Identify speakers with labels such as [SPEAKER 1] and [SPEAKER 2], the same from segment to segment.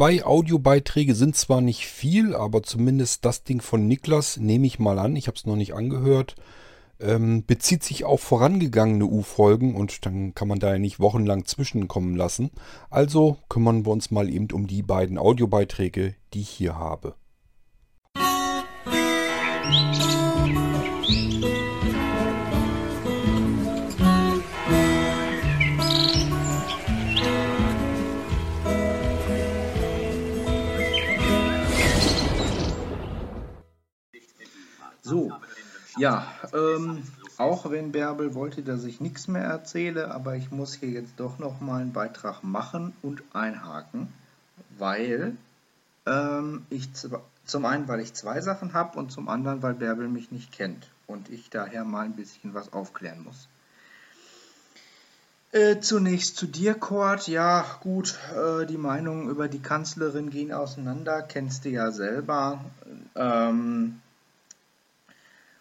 [SPEAKER 1] Zwei Audiobeiträge sind zwar nicht viel, aber zumindest das Ding von Niklas nehme ich mal an. Ich habe es noch nicht angehört. Ähm, bezieht sich auf vorangegangene U-Folgen und dann kann man da ja nicht wochenlang zwischenkommen lassen. Also kümmern wir uns mal eben um die beiden Audiobeiträge, die ich hier habe.
[SPEAKER 2] So, ja, ähm, auch wenn Bärbel wollte, dass ich nichts mehr erzähle, aber ich muss hier jetzt doch noch mal einen Beitrag machen und einhaken, weil ähm, ich zum einen, weil ich zwei Sachen habe und zum anderen, weil Bärbel mich nicht kennt und ich daher mal ein bisschen was aufklären muss. Äh, zunächst zu dir, Kurt. Ja, gut, äh, die Meinungen über die Kanzlerin gehen auseinander, kennst du ja selber. Ähm,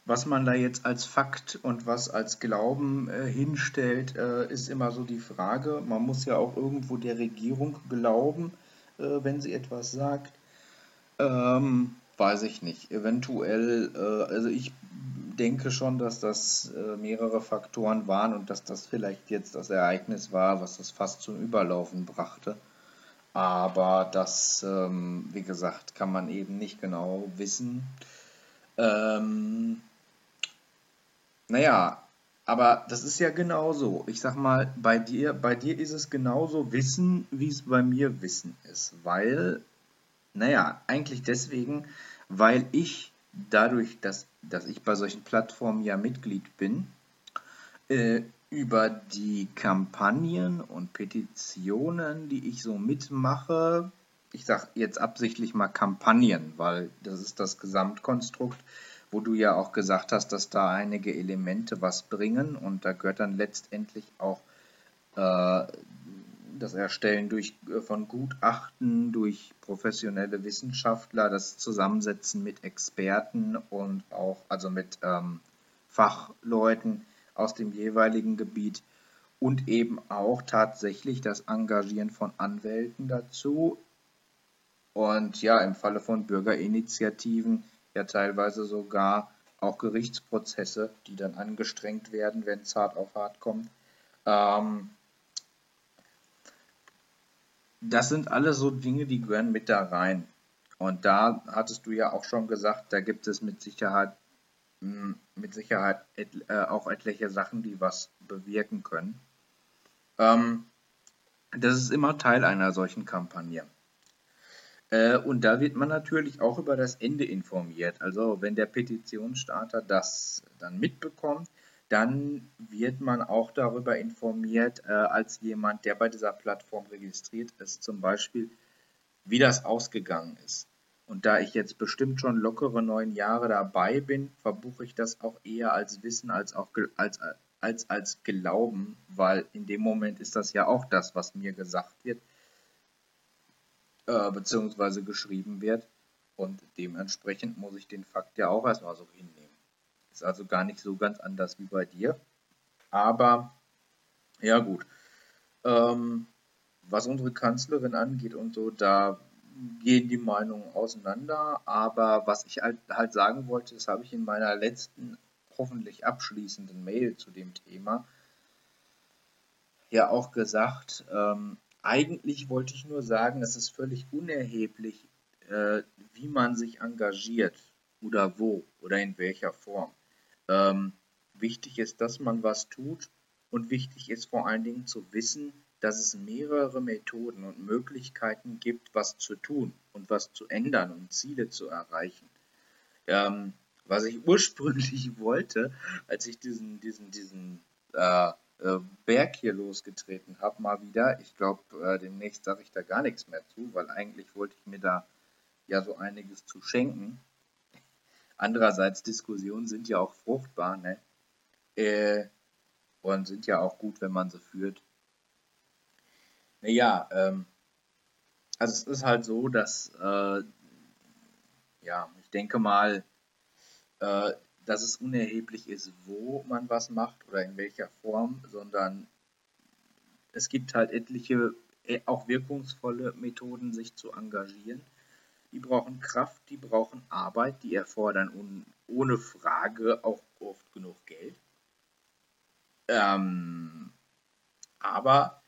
[SPEAKER 2] was man da jetzt als Fakt und was als Glauben äh, hinstellt, äh, ist immer so die Frage. Man muss ja auch irgendwo der Regierung glauben, äh, wenn sie etwas sagt. Ähm, weiß ich nicht. Eventuell, äh, also ich denke schon, dass das äh, mehrere Faktoren waren und dass das vielleicht jetzt das Ereignis war, was das fast zum Überlaufen brachte. Aber das, ähm, wie gesagt, kann man eben nicht genau wissen. Ähm, naja, aber das ist ja genauso. Ich sag mal, bei dir, bei dir ist es genauso Wissen, wie es bei mir Wissen ist. Weil, naja, eigentlich deswegen, weil ich dadurch, dass, dass ich bei solchen Plattformen ja Mitglied bin, äh, über die Kampagnen und Petitionen, die ich so mitmache, ich sage jetzt absichtlich mal Kampagnen, weil das ist das Gesamtkonstrukt, wo du ja auch gesagt hast, dass da einige Elemente was bringen und da gehört dann letztendlich auch äh, das Erstellen durch, äh, von Gutachten durch professionelle Wissenschaftler, das Zusammensetzen mit Experten und auch also mit ähm, Fachleuten aus dem jeweiligen Gebiet und eben auch tatsächlich das Engagieren von Anwälten dazu. Und ja, im Falle von Bürgerinitiativen ja teilweise sogar auch Gerichtsprozesse, die dann angestrengt werden, wenn es hart auf hart kommt. Ähm, das sind alles so Dinge, die gehören mit da rein. Und da hattest du ja auch schon gesagt, da gibt es mit Sicherheit, hm, mit Sicherheit äh, auch etliche Sachen, die was bewirken können. Ähm, das ist immer Teil einer solchen Kampagne. Äh, und da wird man natürlich auch über das Ende informiert. Also wenn der Petitionsstarter das dann mitbekommt, dann wird man auch darüber informiert, äh, als jemand, der bei dieser Plattform registriert ist, zum Beispiel, wie das ausgegangen ist. Und da ich jetzt bestimmt schon lockere neun Jahre dabei bin, verbuche ich das auch eher als Wissen als auch als, als, als Glauben, weil in dem Moment ist das ja auch das, was mir gesagt wird äh, beziehungsweise geschrieben wird. Und dementsprechend muss ich den Fakt ja auch erstmal so hinnehmen. Ist also gar nicht so ganz anders wie bei dir. Aber ja gut. Ähm, was unsere Kanzlerin angeht und so, da gehen die Meinungen auseinander. Aber was ich halt, halt sagen wollte, das habe ich in meiner letzten, hoffentlich abschließenden Mail zu dem Thema ja auch gesagt. Ähm, eigentlich wollte ich nur sagen, es ist völlig unerheblich, äh, wie man sich engagiert oder wo oder in welcher Form. Ähm, wichtig ist, dass man was tut und wichtig ist vor allen Dingen zu wissen, dass es mehrere Methoden und Möglichkeiten gibt, was zu tun und was zu ändern und Ziele zu erreichen. Ähm, was ich ursprünglich wollte, als ich diesen, diesen, diesen äh, Berg hier losgetreten habe, mal wieder. Ich glaube, äh, demnächst sage ich da gar nichts mehr zu, weil eigentlich wollte ich mir da ja so einiges zu schenken. Andererseits, Diskussionen sind ja auch fruchtbar, ne? Äh, und sind ja auch gut, wenn man sie führt. Naja, ähm, also es ist halt so, dass, äh, ja, ich denke mal, äh, dass es unerheblich ist, wo man was macht oder in welcher Form, sondern es gibt halt etliche äh, auch wirkungsvolle Methoden, sich zu engagieren. Die brauchen Kraft, die brauchen Arbeit, die erfordern ohne Frage auch oft genug Geld. Ähm, aber,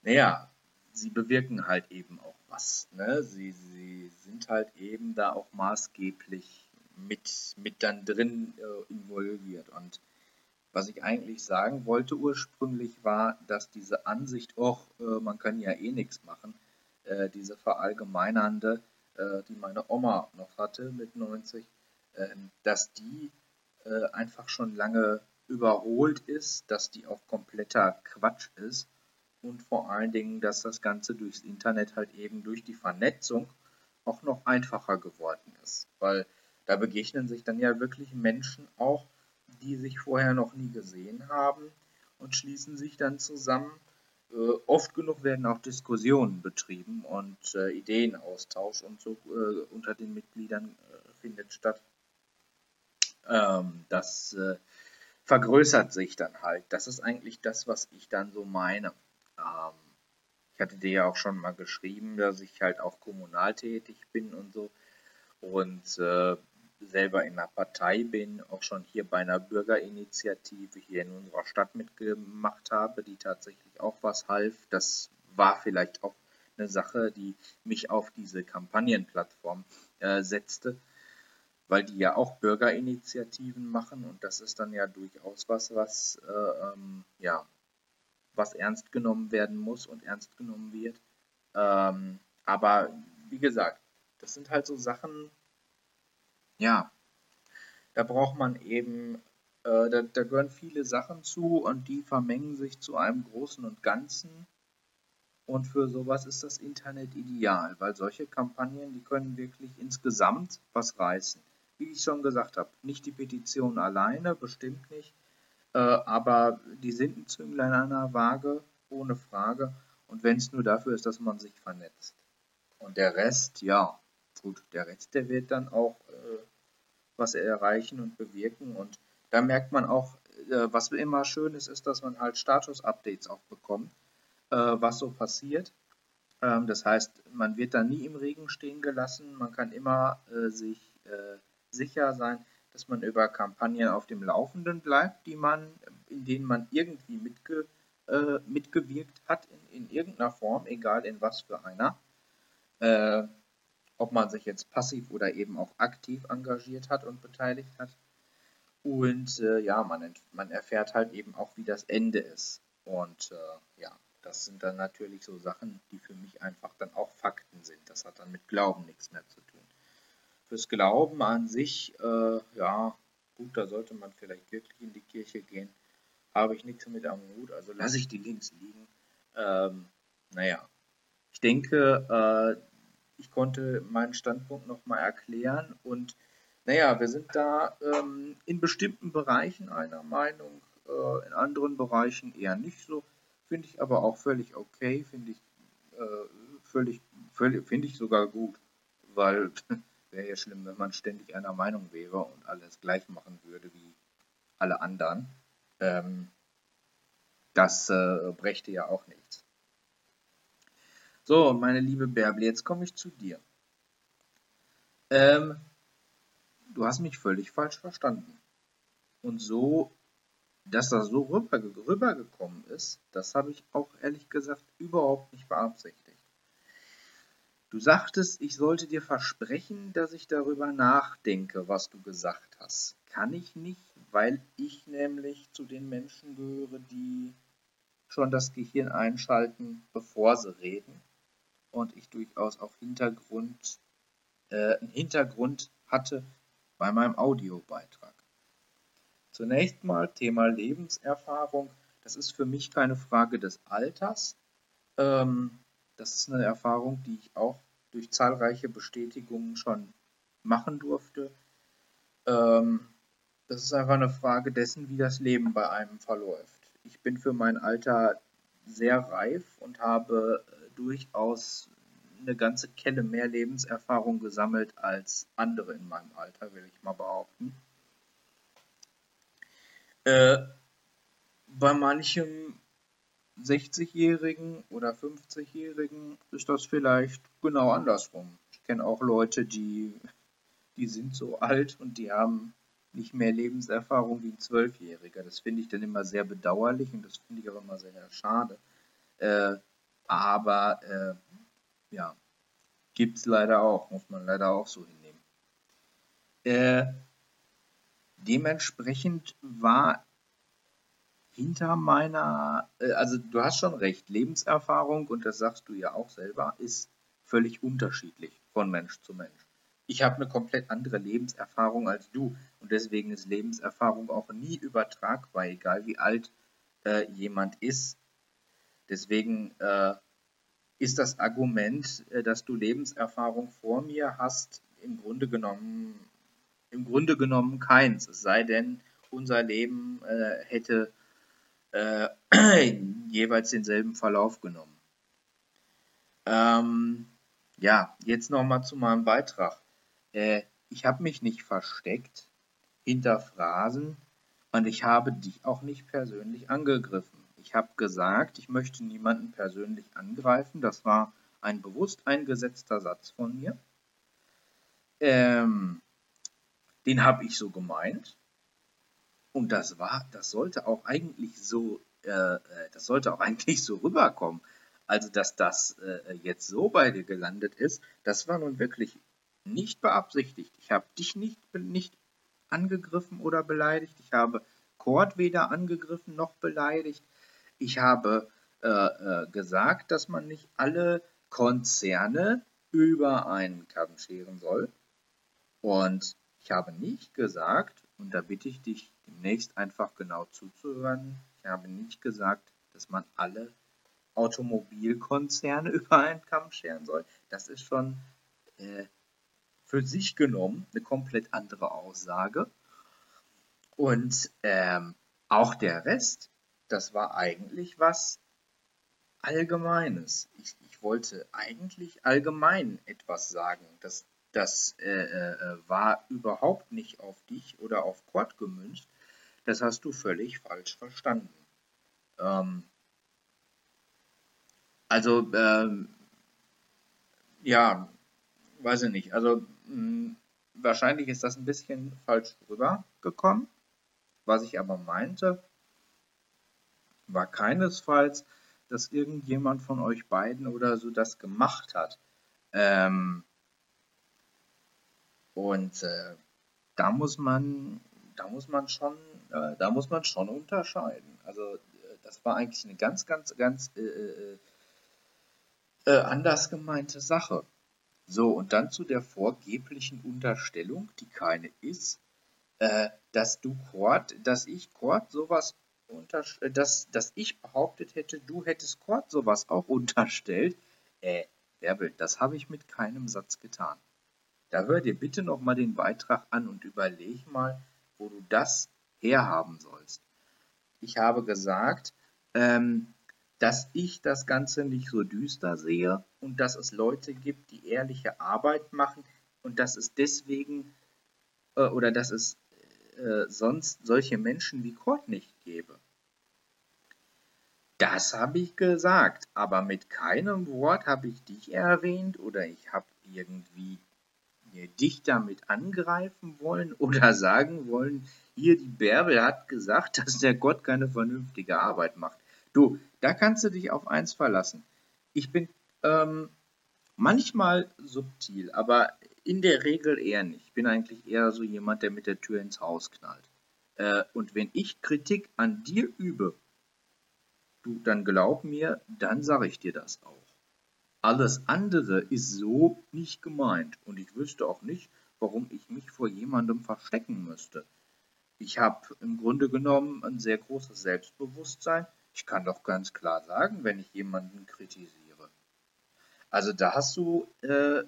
[SPEAKER 2] naja, sie bewirken halt eben auch was. Ne? Sie, sie sind halt eben da auch maßgeblich mit, mit dann drin äh, involviert. Und was ich eigentlich sagen wollte ursprünglich war, dass diese Ansicht, oh, äh, man kann ja eh nichts machen, äh, diese verallgemeinernde, äh, die meine Oma noch hatte mit 90, ähm, dass die äh, einfach schon lange überholt ist, dass die auch kompletter Quatsch ist und vor allen Dingen, dass das Ganze durchs Internet halt eben durch die Vernetzung auch noch einfacher geworden ist. Weil da begegnen sich dann ja wirklich Menschen auch, die sich vorher noch nie gesehen haben und schließen sich dann zusammen. Äh, oft genug werden auch Diskussionen betrieben und äh, Ideenaustausch und so äh, unter den Mitgliedern äh, findet statt. Ähm, das äh, vergrößert sich dann halt. Das ist eigentlich das, was ich dann so meine. Ähm, ich hatte dir ja auch schon mal geschrieben, dass ich halt auch kommunal tätig bin und so. Und äh, selber in einer Partei bin, auch schon hier bei einer Bürgerinitiative hier in unserer Stadt mitgemacht habe, die tatsächlich auch was half. Das war vielleicht auch eine Sache, die mich auf diese Kampagnenplattform äh, setzte, weil die ja auch Bürgerinitiativen machen und das ist dann ja durchaus was, was äh, ähm, ja was ernst genommen werden muss und ernst genommen wird. Ähm, aber wie gesagt, das sind halt so Sachen, ja, da braucht man eben, äh, da, da gehören viele Sachen zu und die vermengen sich zu einem Großen und Ganzen. Und für sowas ist das Internet ideal, weil solche Kampagnen, die können wirklich insgesamt was reißen. Wie ich schon gesagt habe, nicht die Petition alleine, bestimmt nicht, äh, aber die sind ein Zünglein an einer Waage, ohne Frage. Und wenn es nur dafür ist, dass man sich vernetzt. Und der Rest, ja, gut, der Rest, der wird dann auch äh, was erreichen und bewirken. Und da merkt man auch, äh, was immer schön ist, ist, dass man halt Status-Updates auch bekommt, äh, was so passiert. Ähm, das heißt, man wird da nie im Regen stehen gelassen. Man kann immer äh, sich äh, sicher sein, dass man über Kampagnen auf dem Laufenden bleibt, die man, in denen man irgendwie mitge, äh, mitgewirkt hat in, in, irgendeiner Form, egal in was für einer. Ob man sich jetzt passiv oder eben auch aktiv engagiert hat und beteiligt hat. Und äh, ja, man, man erfährt halt eben auch, wie das Ende ist. Und äh, ja, das sind dann natürlich so Sachen, die für mich einfach dann auch Fakten sind. Das hat dann mit Glauben nichts mehr zu tun. Fürs Glauben an sich, äh, ja, gut, da sollte man vielleicht wirklich in die Kirche gehen. Habe ich nichts mit am Hut, also lasse ich die Links liegen. Ähm, naja, ich denke, äh, ich konnte meinen Standpunkt nochmal erklären und naja, wir sind da ähm, in bestimmten Bereichen einer Meinung, äh, in anderen Bereichen eher nicht so. Finde ich aber auch völlig okay, finde ich äh, völlig, völlig finde ich sogar gut, weil wäre ja schlimm, wenn man ständig einer Meinung wäre und alles gleich machen würde wie alle anderen. Ähm, das äh, brächte ja auch nichts. So, meine liebe Bärbel, jetzt komme ich zu dir. Ähm, du hast mich völlig falsch verstanden. Und so, dass das so rüber, rübergekommen ist, das habe ich auch ehrlich gesagt überhaupt nicht beabsichtigt. Du sagtest, ich sollte dir versprechen, dass ich darüber nachdenke, was du gesagt hast. Kann ich nicht, weil ich nämlich zu den Menschen gehöre, die schon das Gehirn einschalten, bevor sie reden und ich durchaus auch Hintergrund, äh, einen Hintergrund hatte bei meinem Audiobeitrag. Zunächst mal Thema Lebenserfahrung. Das ist für mich keine Frage des Alters. Ähm, das ist eine Erfahrung, die ich auch durch zahlreiche Bestätigungen schon machen durfte. Ähm, das ist einfach eine Frage dessen, wie das Leben bei einem verläuft. Ich bin für mein Alter sehr reif und habe durchaus eine ganze Kelle mehr Lebenserfahrung gesammelt als andere in meinem Alter, will ich mal behaupten. Äh, bei manchem 60-Jährigen oder 50-Jährigen ist das vielleicht genau andersrum. Ich kenne auch Leute, die, die sind so alt und die haben nicht mehr Lebenserfahrung wie ein Zwölfjähriger. Das finde ich dann immer sehr bedauerlich und das finde ich auch immer sehr schade. Äh, aber äh, ja, gibt es leider auch, muss man leider auch so hinnehmen. Äh, dementsprechend war hinter meiner, äh, also du hast schon recht, Lebenserfahrung, und das sagst du ja auch selber, ist völlig unterschiedlich von Mensch zu Mensch. Ich habe eine komplett andere Lebenserfahrung als du und deswegen ist Lebenserfahrung auch nie übertragbar, egal wie alt äh, jemand ist. Deswegen äh, ist das Argument, äh, dass du Lebenserfahrung vor mir hast, im Grunde genommen, im Grunde genommen keins. Es sei denn, unser Leben äh, hätte äh, jeweils denselben Verlauf genommen. Ähm, ja, jetzt nochmal zu meinem Beitrag. Äh, ich habe mich nicht versteckt hinter Phrasen und ich habe dich auch nicht persönlich angegriffen. Ich habe gesagt, ich möchte niemanden persönlich angreifen. Das war ein bewusst eingesetzter Satz von mir. Ähm, den habe ich so gemeint. Und das war, das sollte auch eigentlich so, äh, äh, das sollte auch eigentlich so rüberkommen. Also, dass das äh, jetzt so bei dir gelandet ist, das war nun wirklich nicht beabsichtigt. Ich habe dich nicht, nicht angegriffen oder beleidigt. Ich habe Kord weder angegriffen noch beleidigt. Ich habe äh, äh, gesagt, dass man nicht alle Konzerne über einen Kamm scheren soll. Und ich habe nicht gesagt, und da bitte ich dich demnächst einfach genau zuzuhören. Ich habe nicht gesagt, dass man alle Automobilkonzerne über einen Kamm scheren soll. Das ist schon äh, für sich genommen eine komplett andere Aussage. Und ähm, auch der Rest, das war eigentlich was Allgemeines. Ich, ich wollte eigentlich allgemein etwas sagen. Das, das äh, äh, war überhaupt nicht auf dich oder auf Quad gemünzt. Das hast du völlig falsch verstanden. Ähm, also, ähm, ja, weiß ich nicht. Also, mh, hm, wahrscheinlich ist das ein bisschen falsch rübergekommen. Was ich aber meinte, war keinesfalls, dass irgendjemand von euch beiden oder so das gemacht hat. Ähm, und äh, da muss man, da muss man schon, äh, da muss man schon unterscheiden. Also äh, das war eigentlich eine ganz, ganz, ganz äh, äh, äh, anders gemeinte Sache. So, und dann zu der vorgeblichen Unterstellung, die keine ist, dass du Kord, dass ich Kord sowas dass, dass ich behauptet hätte, du hättest Kord sowas auch unterstellt. Äh, Bärbel, das habe ich mit keinem Satz getan. Da hör dir bitte nochmal den Beitrag an und überleg mal, wo du das herhaben sollst. Ich habe gesagt, ähm, dass ich das Ganze nicht so düster sehe und dass es Leute gibt, die ehrliche Arbeit machen und dass es deswegen äh, oder dass es äh, sonst solche Menschen wie Kurt nicht gäbe. Das habe ich gesagt, aber mit keinem Wort habe ich dich erwähnt oder ich habe irgendwie dich damit angreifen wollen oder sagen wollen, hier die Bärbel hat gesagt, dass der Gott keine vernünftige Arbeit macht. Du, da kannst du dich auf eins verlassen. Ich bin ähm, manchmal subtil, aber in der Regel eher nicht. Ich bin eigentlich eher so jemand, der mit der Tür ins Haus knallt. Äh, und wenn ich Kritik an dir übe, du, dann glaub mir, dann sage ich dir das auch. Alles andere ist so nicht gemeint und ich wüsste auch nicht, warum ich mich vor jemandem verstecken müsste. Ich habe im Grunde genommen ein sehr großes Selbstbewusstsein. Ich kann doch ganz klar sagen, wenn ich jemanden kritisiere. Also da hast du äh,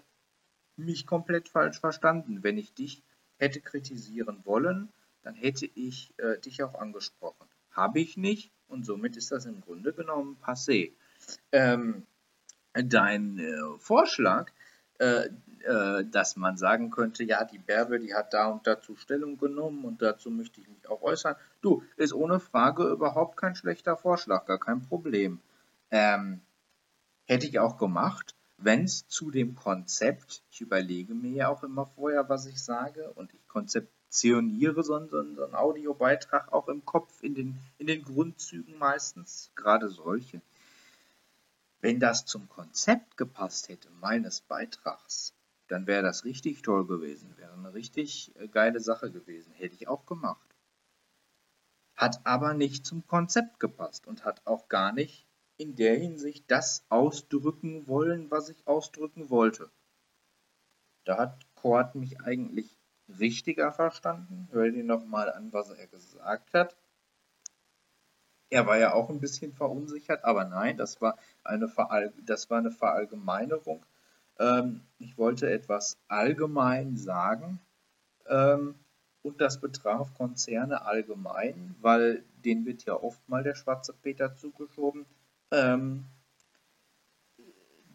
[SPEAKER 2] mich komplett falsch verstanden. Wenn ich dich hätte kritisieren wollen, dann hätte ich äh, dich auch angesprochen. Habe ich nicht und somit ist das im Grunde genommen passé. Ähm, dein äh, Vorschlag, äh, äh, dass man sagen könnte, ja, die Bärbel, die hat da und dazu Stellung genommen und dazu möchte ich mich auch äußern. Du, ist ohne Frage überhaupt kein schlechter Vorschlag, gar kein Problem. Ähm, hätte ich auch gemacht, wenn es zu dem Konzept, ich überlege mir ja auch immer vorher, was ich sage und ich konzeptioniere so einen, so einen, Audiobeitrag auch im Kopf, in den, in den Grundzügen meistens, gerade solche. Wenn das zum Konzept gepasst hätte, meines Beitrags, dann wäre das richtig toll gewesen, wäre eine richtig äh, geile Sache gewesen, hätte ich auch gemacht. Hat aber nicht zum Konzept gepasst und hat auch gar nicht in der Hinsicht das ausdrücken wollen, was ich ausdrücken wollte. Da hat Kort mich eigentlich richtiger verstanden. Hör dir nochmal an, was er gesagt hat. Er war ja auch ein bisschen verunsichert, aber nein, das war eine, Verall das war eine Verallgemeinerung. Ähm, ich wollte etwas allgemein sagen ähm, und das betraf Konzerne allgemein, weil denen wird ja oft mal der schwarze Peter zugeschoben. Ähm,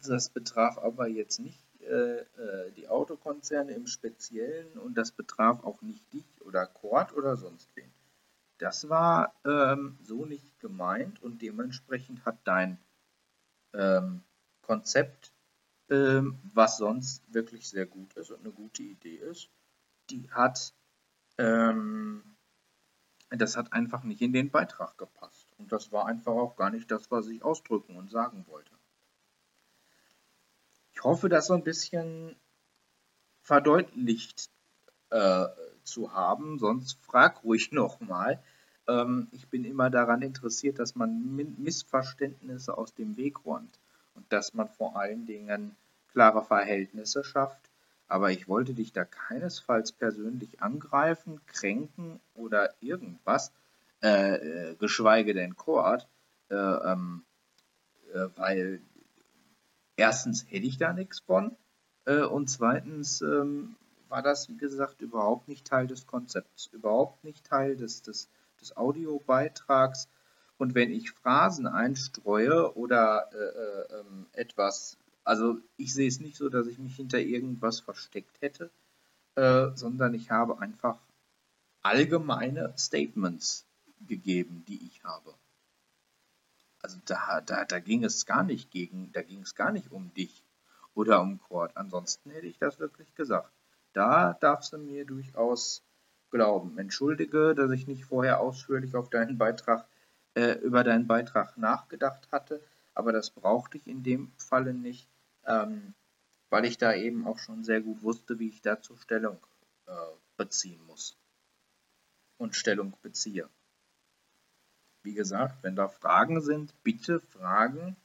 [SPEAKER 2] das betraf aber jetzt nicht äh, äh, die Autokonzerne im Speziellen und das betraf auch nicht dich oder Cord oder sonst wen. Das war ähm, so nicht gemeint und dementsprechend hat dein ähm, Konzept, ähm, was sonst wirklich sehr gut ist und eine gute Idee ist, die hat, ähm, das hat einfach nicht in den Beitrag gepasst. Und das war einfach auch gar nicht das, was ich ausdrücken und sagen wollte. Ich hoffe, das so ein bisschen verdeutlicht äh, zu haben, sonst frag ruhig nochmal. Ähm, ich bin immer daran interessiert, dass man Missverständnisse aus dem Weg räumt und dass man vor allen Dingen klare Verhältnisse schafft. Aber ich wollte dich da keinesfalls persönlich angreifen, kränken oder irgendwas, äh, äh geschweige denn Chord, äh, ähm, äh, weil erstens hätte ich da nichts von äh, und zweitens ähm, war das, wie gesagt, überhaupt nicht Teil des Konzepts, überhaupt nicht Teil des, des, des Audiobeitrags. Und wenn ich Phrasen einstreue oder äh, äh, ähm, etwas, also ich sehe es nicht so, dass ich mich hinter irgendwas versteckt hätte, äh, sondern ich habe einfach allgemeine Statements gegeben, die ich habe. Also da, da, da ging es gar nicht gegen, da ging es gar nicht um dich oder um Kord. Ansonsten hätte ich das wirklich gesagt. Da darfst du mir durchaus glauben. Entschuldige, dass ich nicht vorher ausführlich auf deinen Beitrag, äh, über deinen Beitrag nachgedacht hatte, aber das brauchte ich in dem Falle nicht, ähm, weil ich da eben auch schon sehr gut wusste, wie ich dazu Stellung äh, beziehen muss und Stellung beziehe. Wie gesagt, wenn da Fragen sind, bitte Fragen.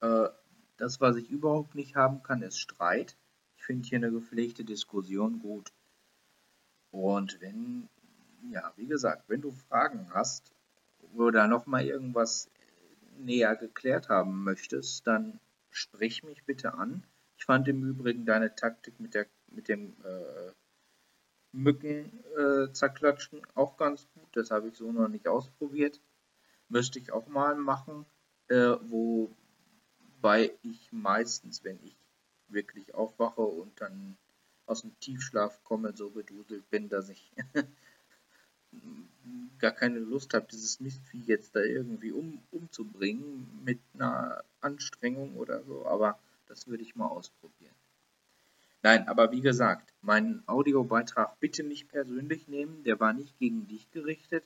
[SPEAKER 2] Äh, das, was ich überhaupt nicht haben kann, ist Streit. Ich finde hier eine gepflegte Diskussion gut. Und wenn, ja, wie gesagt, wenn du Fragen hast oder nochmal irgendwas näher geklärt haben möchtest, dann sprich mich bitte an. Ich fand im Übrigen deine Taktik mit, der, mit dem äh, Mücken äh, zerklatschen auch ganz gut. Das habe ich so noch nicht ausprobiert. Müsste ich auch mal machen, äh, wobei ich meistens, wenn ich wirklich aufwache und dann aus dem Tiefschlaf komme, so beduselt bin, dass ich gar keine Lust habe, dieses Mistvieh jetzt da irgendwie um, umzubringen mit einer Anstrengung oder so, aber das würde ich mal ausprobieren. Nein, aber wie gesagt, meinen Audiobeitrag bitte nicht persönlich nehmen, der war nicht gegen dich gerichtet.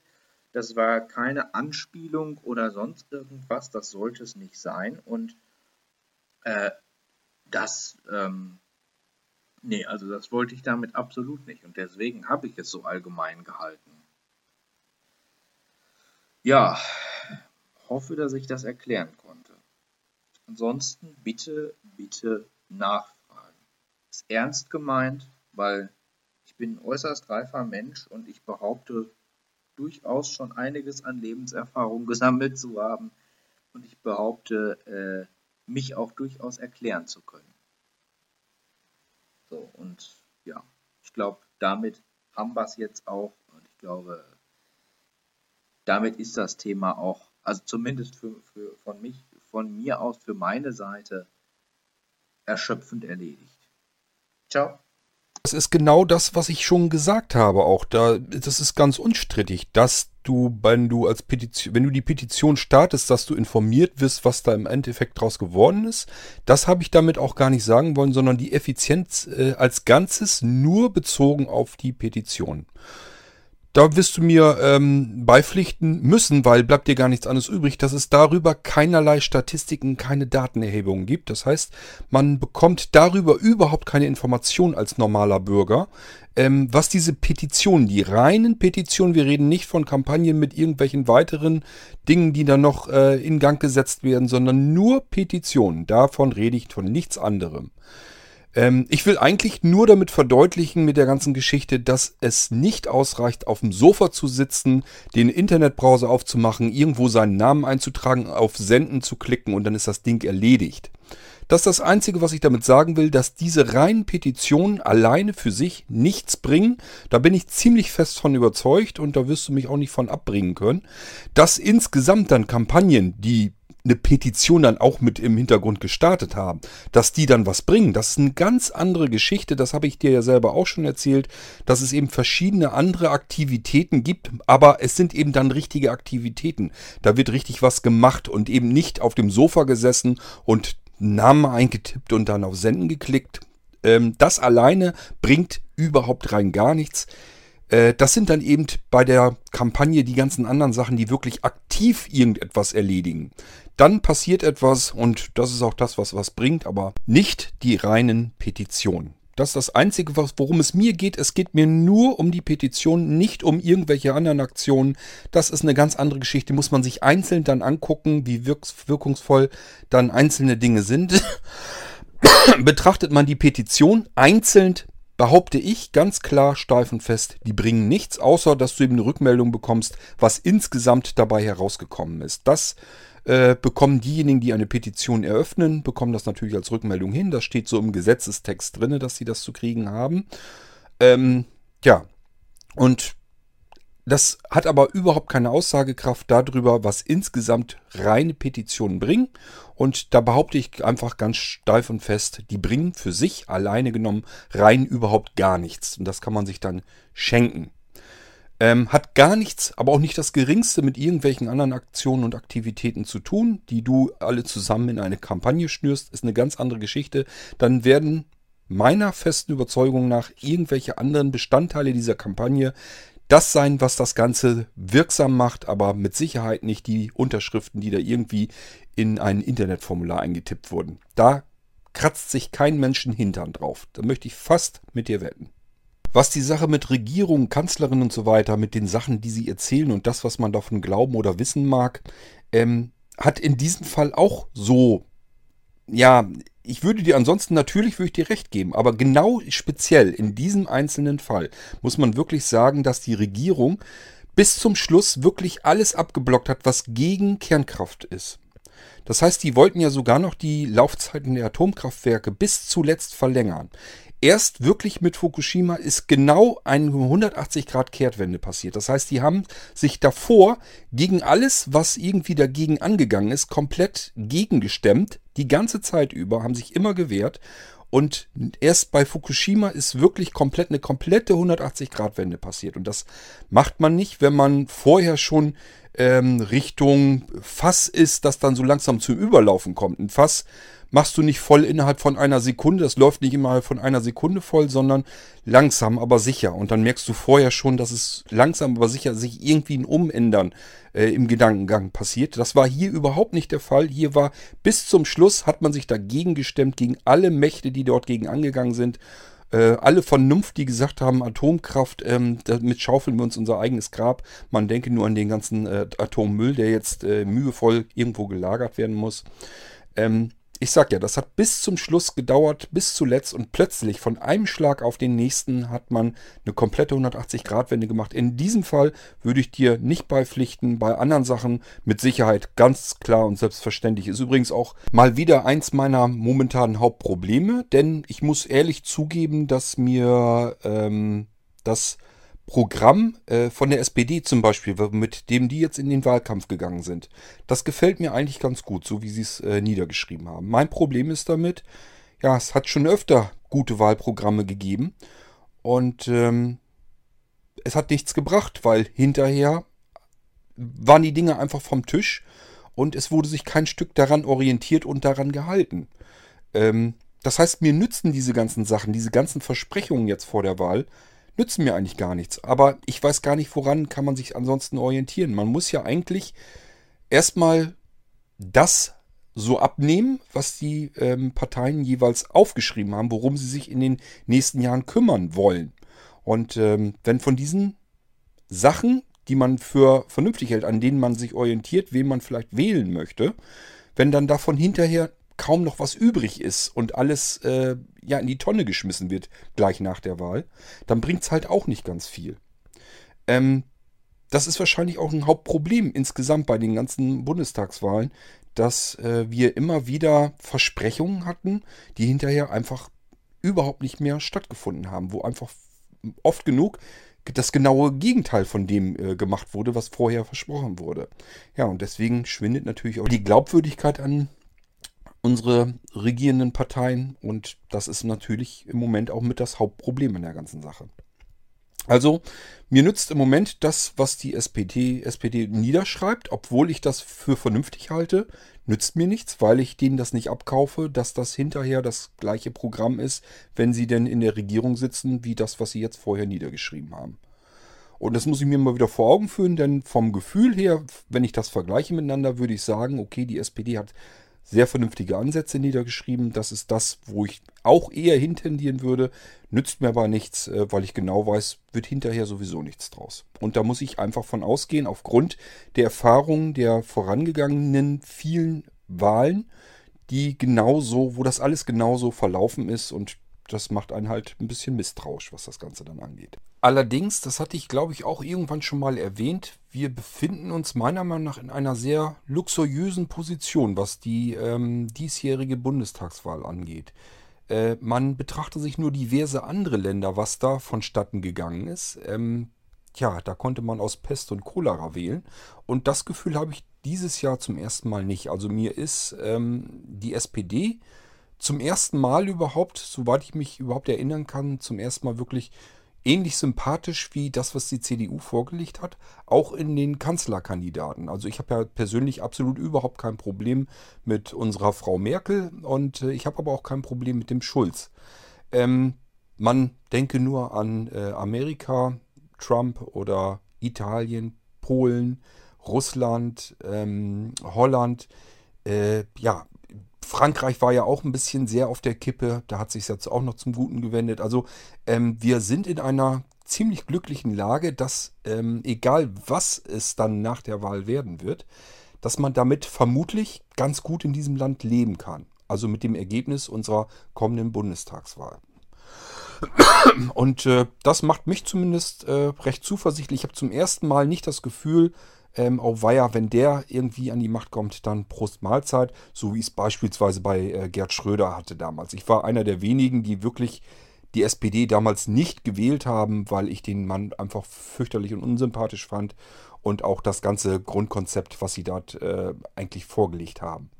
[SPEAKER 2] Das war keine Anspielung oder sonst irgendwas, das sollte es nicht sein. Und äh, das, ähm, nee, also das wollte ich damit absolut nicht. Und deswegen habe ich es so allgemein gehalten. Ja, hoffe, dass ich das erklären konnte. Ansonsten bitte, bitte nachfragen. Ist ernst gemeint, weil ich bin ein äußerst reifer Mensch und ich behaupte, durchaus schon einiges an Lebenserfahrung gesammelt zu haben und ich behaupte, äh, mich auch durchaus erklären zu können. So, und ja, ich glaube, damit haben wir es jetzt auch und ich glaube, damit ist das Thema auch, also zumindest für, für, von, mich, von mir aus, für meine Seite, erschöpfend erledigt. Ciao.
[SPEAKER 1] Das ist genau das, was ich schon gesagt habe auch. Da, das ist ganz unstrittig, dass du, wenn du als Petition, wenn du die Petition startest, dass du informiert wirst, was da im Endeffekt draus geworden ist. Das habe ich damit auch gar nicht sagen wollen, sondern die Effizienz äh, als Ganzes nur bezogen auf die Petition. Da wirst du mir ähm, beipflichten müssen, weil bleibt dir gar nichts anderes übrig, dass es darüber keinerlei Statistiken, keine Datenerhebungen gibt. Das heißt, man bekommt darüber überhaupt keine Information als normaler Bürger, ähm, was diese Petitionen, die reinen Petitionen, wir reden nicht von Kampagnen mit irgendwelchen weiteren Dingen, die dann noch äh, in Gang gesetzt werden, sondern nur Petitionen. Davon rede ich von nichts anderem. Ähm, ich will eigentlich nur damit verdeutlichen mit der ganzen Geschichte, dass es nicht ausreicht, auf dem Sofa zu sitzen, den Internetbrowser aufzumachen, irgendwo seinen Namen einzutragen, auf Senden zu klicken und dann ist das Ding erledigt. Das ist das Einzige, was ich damit sagen will, dass diese reinen Petitionen alleine für sich nichts bringen. Da bin ich ziemlich fest von überzeugt und da wirst du mich auch nicht von abbringen können. Dass insgesamt dann Kampagnen, die eine Petition dann auch mit im Hintergrund gestartet haben, dass die dann was bringen, das ist eine ganz andere Geschichte. Das habe ich dir ja selber auch schon erzählt, dass es eben verschiedene andere Aktivitäten gibt, aber es sind eben dann richtige Aktivitäten. Da wird richtig was gemacht und eben nicht auf dem Sofa gesessen und Namen eingetippt und dann auf Senden geklickt. Ähm, das alleine bringt überhaupt rein gar nichts. Äh, das sind dann eben bei der Kampagne die ganzen anderen Sachen, die wirklich aktiv irgendetwas erledigen. Dann passiert etwas und das ist auch das, was was bringt, aber nicht die reinen Petitionen. Das ist das Einzige, worum es mir geht. Es geht mir nur um die Petition, nicht um irgendwelche anderen Aktionen. Das ist eine ganz andere Geschichte. Muss man sich einzeln dann angucken, wie wirkungsvoll dann einzelne Dinge sind. Betrachtet man die Petition einzeln, behaupte ich ganz klar steif und fest, die bringen nichts, außer dass du eben eine Rückmeldung bekommst, was insgesamt dabei herausgekommen ist. Das äh, bekommen diejenigen, die eine Petition eröffnen, bekommen das natürlich als Rückmeldung hin. Das steht so im Gesetzestext drin, dass sie das zu kriegen haben. Ähm, ja, und das hat aber überhaupt keine Aussagekraft darüber, was insgesamt reine Petitionen bringen. Und da behaupte ich einfach ganz steif und fest, die bringen für sich alleine genommen rein überhaupt gar nichts. Und das kann man sich dann schenken. Ähm, hat gar nichts, aber auch nicht das geringste mit irgendwelchen anderen Aktionen und Aktivitäten zu tun, die du alle zusammen in eine Kampagne schnürst, ist eine ganz andere Geschichte. Dann werden meiner festen Überzeugung nach irgendwelche anderen Bestandteile dieser Kampagne das sein, was das Ganze wirksam macht, aber mit Sicherheit nicht die Unterschriften, die da irgendwie in ein Internetformular eingetippt wurden. Da kratzt sich kein Menschen Hintern drauf. Da möchte ich fast mit dir wetten. Was die Sache mit Regierung, Kanzlerin und so weiter, mit den Sachen, die sie erzählen und das, was man davon glauben oder wissen mag, ähm, hat in diesem Fall auch so, ja, ich würde dir ansonsten natürlich würde ich dir recht geben, aber genau speziell in diesem einzelnen Fall muss man wirklich sagen, dass die Regierung bis zum Schluss wirklich alles abgeblockt hat, was gegen Kernkraft ist. Das heißt, die wollten ja sogar noch die Laufzeiten der Atomkraftwerke bis zuletzt verlängern. Erst wirklich mit Fukushima ist genau eine 180 Grad Kehrtwende passiert. Das heißt, die haben sich davor gegen alles, was irgendwie dagegen angegangen ist, komplett gegengestemmt die ganze Zeit über, haben sich immer gewehrt. Und erst bei Fukushima ist wirklich komplett eine komplette 180-Grad-Wende passiert. Und das macht man nicht, wenn man vorher schon ähm, Richtung Fass ist, das dann so langsam zum Überlaufen kommt. Ein Fass machst du nicht voll innerhalb von einer Sekunde. Das läuft nicht innerhalb von einer Sekunde voll, sondern langsam, aber sicher. Und dann merkst du vorher schon, dass es langsam, aber sicher sich irgendwie ein Umändern äh, im Gedankengang passiert. Das war hier überhaupt nicht der Fall. Hier war bis zum Schluss hat man sich dagegen gestemmt, gegen alle Mächte, die dort gegen angegangen sind. Äh, alle Vernunft, die gesagt haben, Atomkraft, ähm, damit schaufeln wir uns unser eigenes Grab. Man denke nur an den ganzen äh, Atommüll, der jetzt äh, mühevoll irgendwo gelagert werden muss. Ähm, ich sag ja, das hat bis zum Schluss gedauert, bis zuletzt und plötzlich von einem Schlag auf den nächsten hat man eine komplette 180-Grad-Wende gemacht. In diesem Fall würde ich dir nicht beipflichten, bei anderen Sachen mit Sicherheit ganz klar und selbstverständlich. Ist übrigens auch mal wieder eins meiner momentanen Hauptprobleme, denn ich muss ehrlich zugeben, dass mir ähm, das Programm äh, von der SPD zum Beispiel, mit dem die jetzt in den Wahlkampf gegangen sind, das gefällt mir eigentlich ganz gut, so wie sie es äh, niedergeschrieben haben. Mein Problem ist damit, ja, es hat schon öfter gute Wahlprogramme gegeben. Und ähm, es hat nichts gebracht, weil hinterher waren die Dinge einfach vom Tisch und es wurde sich kein Stück daran orientiert und daran gehalten. Ähm, das heißt, mir nützen diese ganzen Sachen, diese ganzen Versprechungen jetzt vor der Wahl, nützen mir eigentlich gar nichts. Aber ich weiß gar nicht, woran kann man sich ansonsten orientieren. Man muss ja eigentlich erstmal das so abnehmen, was die ähm, Parteien jeweils aufgeschrieben haben, worum sie sich in den nächsten Jahren kümmern wollen. Und ähm, wenn von diesen Sachen, die man für vernünftig hält, an denen man sich orientiert, wen man vielleicht wählen möchte, wenn dann davon hinterher kaum noch was übrig ist und alles äh, ja in die Tonne geschmissen wird gleich nach der Wahl, dann bringt es halt auch nicht ganz viel. Ähm, das ist wahrscheinlich auch ein Hauptproblem insgesamt bei den ganzen Bundestagswahlen, dass äh, wir immer wieder Versprechungen hatten, die hinterher einfach überhaupt nicht mehr stattgefunden haben, wo einfach oft genug das genaue Gegenteil von dem äh, gemacht wurde, was vorher versprochen wurde. Ja, und deswegen schwindet natürlich auch die Glaubwürdigkeit an unsere regierenden Parteien und das ist natürlich im Moment auch mit das Hauptproblem in der ganzen Sache. Also, mir nützt im Moment das, was die SPD, SPD niederschreibt, obwohl ich das für vernünftig halte, nützt mir nichts, weil ich denen das nicht abkaufe, dass das hinterher das gleiche Programm ist, wenn sie denn in der Regierung sitzen, wie das, was sie jetzt vorher niedergeschrieben haben. Und das muss ich mir mal wieder vor Augen führen, denn vom Gefühl her, wenn ich das vergleiche miteinander, würde ich sagen, okay, die SPD hat sehr vernünftige Ansätze niedergeschrieben. Das ist das, wo ich auch eher hintendieren würde. Nützt mir aber nichts, äh, weil ich genau weiß, wird hinterher sowieso nichts draus. Und da muss ich einfach von ausgehen, aufgrund der Erfahrungen der vorangegangenen vielen Wahlen, die genauso, wo das alles genauso verlaufen ist und das macht einen halt ein bisschen misstrauisch, was das Ganze dann angeht. Allerdings, das hatte ich glaube ich auch irgendwann schon mal erwähnt, wir befinden uns meiner Meinung nach in einer sehr luxuriösen Position, was die ähm, diesjährige Bundestagswahl angeht. Äh, man betrachte sich nur diverse andere Länder, was da vonstatten gegangen ist. Ähm, ja, da konnte man aus Pest und Cholera wählen. Und das Gefühl habe ich dieses Jahr zum ersten Mal nicht. Also mir ist ähm, die SPD zum ersten Mal überhaupt, soweit ich mich überhaupt erinnern kann, zum ersten Mal wirklich ähnlich sympathisch wie das, was die CDU vorgelegt hat, auch in den Kanzlerkandidaten. Also ich habe ja persönlich absolut überhaupt kein Problem mit unserer Frau Merkel und äh, ich habe aber auch kein Problem mit dem Schulz. Ähm, man denke nur an äh, Amerika, Trump oder Italien, Polen, Russland, ähm, Holland. Äh, ja, Frankreich war ja auch ein bisschen sehr auf der Kippe. Da hat sich jetzt auch noch zum Guten gewendet. Also ähm, wir sind in einer ziemlich glücklichen Lage, dass ähm, egal was es dann nach der Wahl werden wird, dass man damit vermutlich ganz gut in diesem Land leben kann. Also mit dem Ergebnis unserer kommenden Bundestagswahl. Und äh, das macht mich zumindest äh, recht zuversichtlich. Ich habe zum ersten Mal nicht das Gefühl, ähm, oh weia, wenn der irgendwie an die Macht kommt, dann Prost Mahlzeit, so wie es beispielsweise bei äh, Gerd Schröder hatte damals. Ich war einer der wenigen, die wirklich die SPD damals nicht gewählt haben, weil ich den Mann einfach fürchterlich und unsympathisch fand und auch das ganze Grundkonzept, was sie dort äh, eigentlich vorgelegt haben.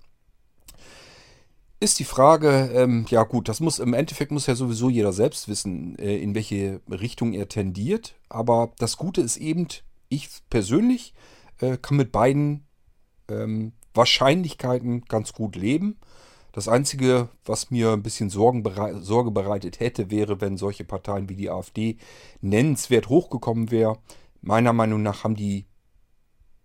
[SPEAKER 1] Ist die Frage, ähm, ja gut, das muss im Endeffekt muss ja sowieso jeder selbst wissen, äh, in welche Richtung er tendiert. Aber das Gute ist eben, ich persönlich äh, kann mit beiden ähm, Wahrscheinlichkeiten ganz gut leben. Das Einzige, was mir ein bisschen berei Sorge bereitet hätte, wäre, wenn solche Parteien wie die AfD nennenswert hochgekommen wäre. Meiner Meinung nach haben die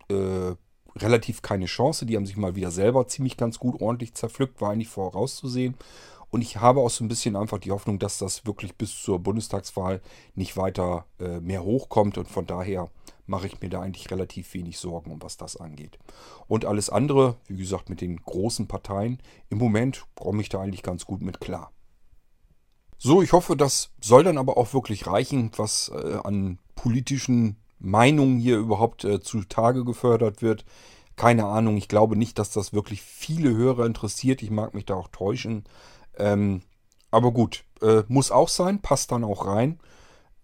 [SPEAKER 1] äh, relativ keine Chance. Die haben sich mal wieder selber ziemlich ganz gut ordentlich zerpflückt, war eigentlich vorauszusehen. Und ich habe auch so ein bisschen einfach die Hoffnung, dass das wirklich bis zur Bundestagswahl nicht weiter äh, mehr hochkommt. Und von daher mache ich mir da eigentlich relativ wenig Sorgen, um was das angeht. Und alles andere, wie gesagt, mit den großen Parteien, im Moment komme ich da eigentlich ganz gut mit klar. So, ich hoffe, das soll dann aber auch wirklich reichen, was äh, an politischen Meinungen hier überhaupt äh, zutage gefördert wird. Keine Ahnung, ich glaube nicht, dass das wirklich viele Hörer interessiert. Ich mag mich da auch täuschen. Ähm, aber gut, äh, muss auch sein, passt dann auch rein.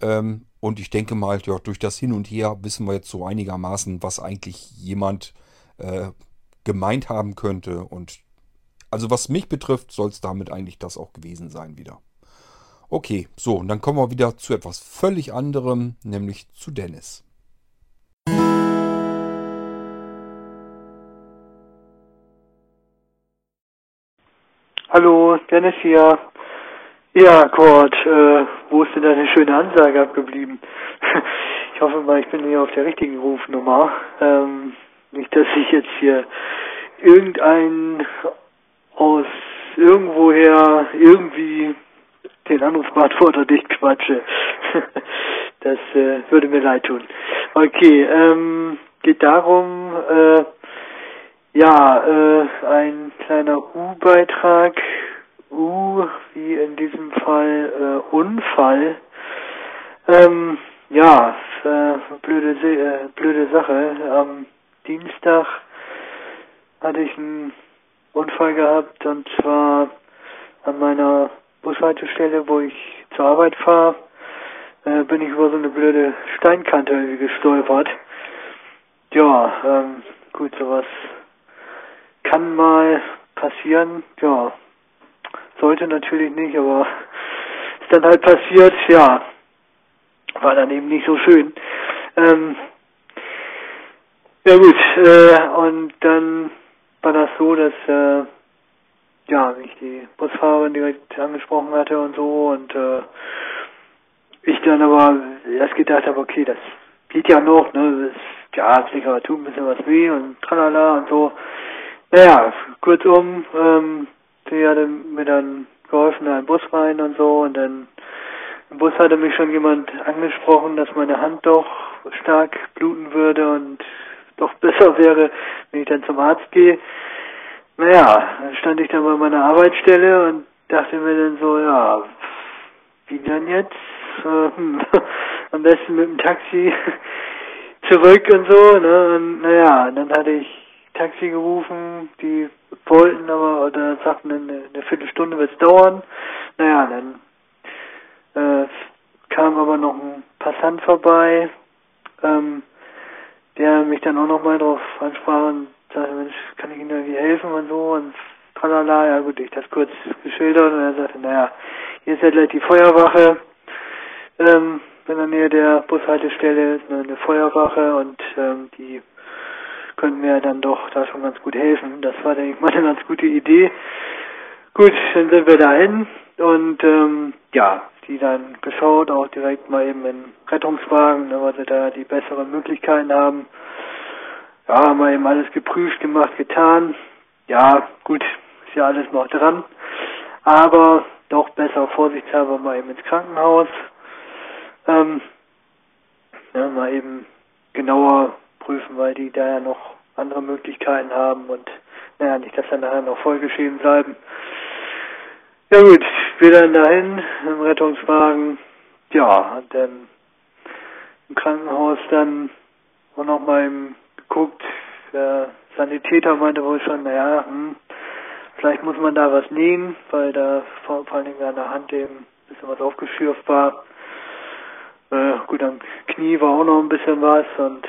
[SPEAKER 1] Ähm, und ich denke mal, ja, durch das Hin und Her wissen wir jetzt so einigermaßen, was eigentlich jemand äh, gemeint haben könnte. Und Also was mich betrifft, soll es damit eigentlich das auch gewesen sein wieder. Okay, so, und dann kommen wir wieder zu etwas völlig anderem, nämlich zu Dennis.
[SPEAKER 3] Hallo, Dennis hier. Ja, Kurt, äh, wo ist denn deine schöne Ansage abgeblieben? ich hoffe mal, ich bin hier auf der richtigen Rufnummer. Ähm, nicht, dass ich jetzt hier irgendein aus irgendwoher irgendwie den Anrufbeantworter dicht quatsche. das äh, würde mir leid tun. Okay, ähm, geht darum, äh, ja, äh, ein kleiner U-Beitrag. U, wie in diesem Fall äh, Unfall. Ähm, ja, äh, blöde, äh, blöde Sache. Am Dienstag hatte ich einen Unfall gehabt und zwar an meiner Bushaltestelle, wo ich zur Arbeit fahre, äh, bin ich über so eine blöde Steinkante gestolpert. Ja, ähm, gut, sowas kann mal passieren, ja. Sollte natürlich nicht, aber ist dann halt passiert, ja. War dann eben nicht so schön. Ähm, ja gut, äh, und dann war das so, dass äh, ja, mich die Busfahrerin direkt angesprochen hatte und so und äh, ich dann aber erst gedacht habe, okay, das geht ja noch, ne, das, ja, sicher tut ein bisschen was weh und tralala und so. Naja, kurzum, ähm, die hatte mir dann geholfen, in einen Bus rein und so und dann im Bus hatte mich schon jemand angesprochen, dass meine Hand doch stark bluten würde und doch besser wäre, wenn ich dann zum Arzt gehe. Naja, dann stand ich dann bei meiner Arbeitsstelle und dachte mir dann so, ja, wie dann jetzt? Am besten mit dem Taxi zurück und so, ne? Und naja, dann hatte ich Taxi gerufen, die wollten aber, oder sagten, eine, eine Viertelstunde wird es dauern. Naja, dann äh, kam aber noch ein Passant vorbei, ähm, der mich dann auch nochmal drauf ansprach und sagte, Mensch, kann ich Ihnen irgendwie helfen und so und tralala, ja gut, ich das kurz geschildert und er sagte, naja, hier ist ja gleich die Feuerwache, ähm, in der Nähe der Bushaltestelle ist eine Feuerwache und ähm, die könnten mir dann doch da schon ganz gut helfen. Das war, denke ich mal, eine ganz gute Idee. Gut, dann sind wir dahin und ähm, ja, die dann geschaut, auch direkt mal eben in Rettungswagen, ne, weil sie da die besseren Möglichkeiten haben. Ja, haben wir eben alles geprüft, gemacht, getan. Ja, gut, ist ja alles noch dran. Aber doch besser vorsichtshalber mal eben ins Krankenhaus. Ähm, ja, mal eben genauer prüfen, weil die da ja noch andere Möglichkeiten haben und naja, nicht, dass dann nachher noch vollgeschrieben bleiben. Ja gut, wir dann dahin im Rettungswagen, ja, und dann im Krankenhaus dann auch nochmal geguckt, der Sanitäter meinte wohl schon, naja, hm, vielleicht muss man da was nähen, weil da vor, vor allen Dingen an der Hand eben ein bisschen was aufgeschürft war. Äh, gut, am Knie war auch noch ein bisschen was und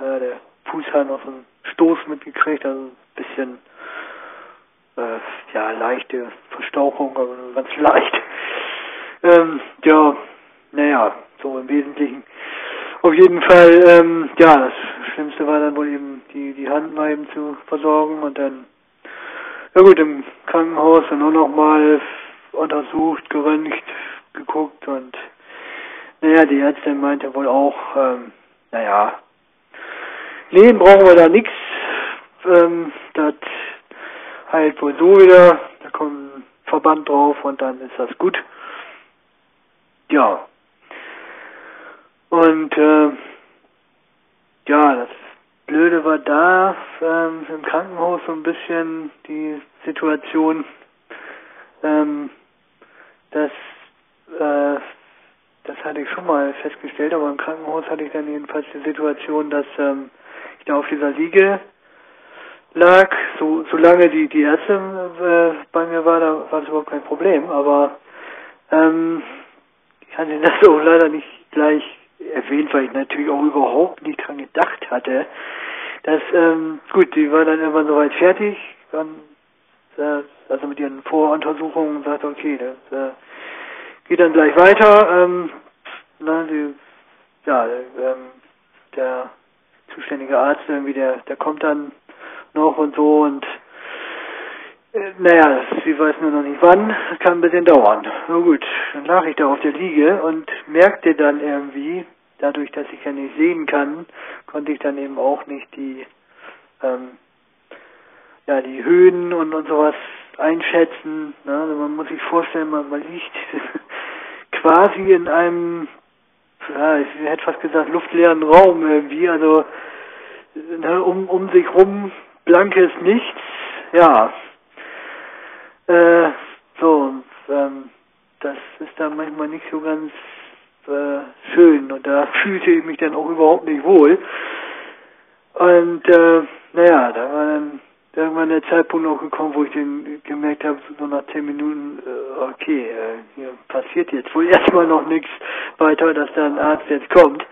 [SPEAKER 3] äh, der Fuß hat noch so einen Stoß mitgekriegt, also ein bisschen äh, ja, leichte Verstauchung, aber nur ganz leicht. Ähm, ja, naja, so im Wesentlichen. Auf jeden Fall, ähm, ja, das Schlimmste war dann wohl eben die, die Hand mal eben zu versorgen und dann, ja gut, im Krankenhaus dann auch nochmal untersucht, geröntgt, geguckt und naja, die Ärztin meinte wohl auch, ähm, naja, Leben brauchen wir da nichts. Ähm, das heilt wohl so wieder. Da kommt ein Verband drauf und dann ist das gut. Ja. Und äh, ja, das Blöde war da ähm, im Krankenhaus so ein bisschen die Situation, ähm, dass äh, das hatte ich schon mal festgestellt, aber im Krankenhaus hatte ich dann jedenfalls die Situation, dass ähm, da auf dieser Liege lag, so solange die die Ärzte äh, bei mir war, da war das überhaupt kein Problem. Aber ähm, ich hatte das auch leider nicht gleich erwähnt, weil ich natürlich auch überhaupt nicht dran gedacht hatte. Dass, ähm, gut, die war dann irgendwann soweit fertig, dann äh, also mit ihren Voruntersuchungen sagt, okay, das äh, geht dann gleich weiter. Ähm, na, die, ja, ähm, der zuständige Arzt irgendwie, der, der kommt dann noch und so und äh, naja, sie weiß nur noch nicht wann, kann ein bisschen dauern. Na gut, dann lag ich da auf der Liege und merkte dann irgendwie, dadurch, dass ich ja nicht sehen kann, konnte ich dann eben auch nicht die, ähm, ja, die Höhen und, und sowas einschätzen. Ne? Also man muss sich vorstellen, man, man liegt quasi in einem, ja, ich hätte fast gesagt, luftleeren Raum irgendwie, also ne, um, um sich rum blankes Nichts, ja. Äh, so, ähm, das ist dann manchmal nicht so ganz äh, schön und da fühlte ich mich dann auch überhaupt nicht wohl. Und äh, naja, da war dann irgendwann der Zeitpunkt auch gekommen, wo ich dann gemerkt habe, so nach zehn Minuten, äh, okay, äh, hier passiert jetzt wohl erstmal noch nichts weiter, dass da ein Arzt jetzt kommt.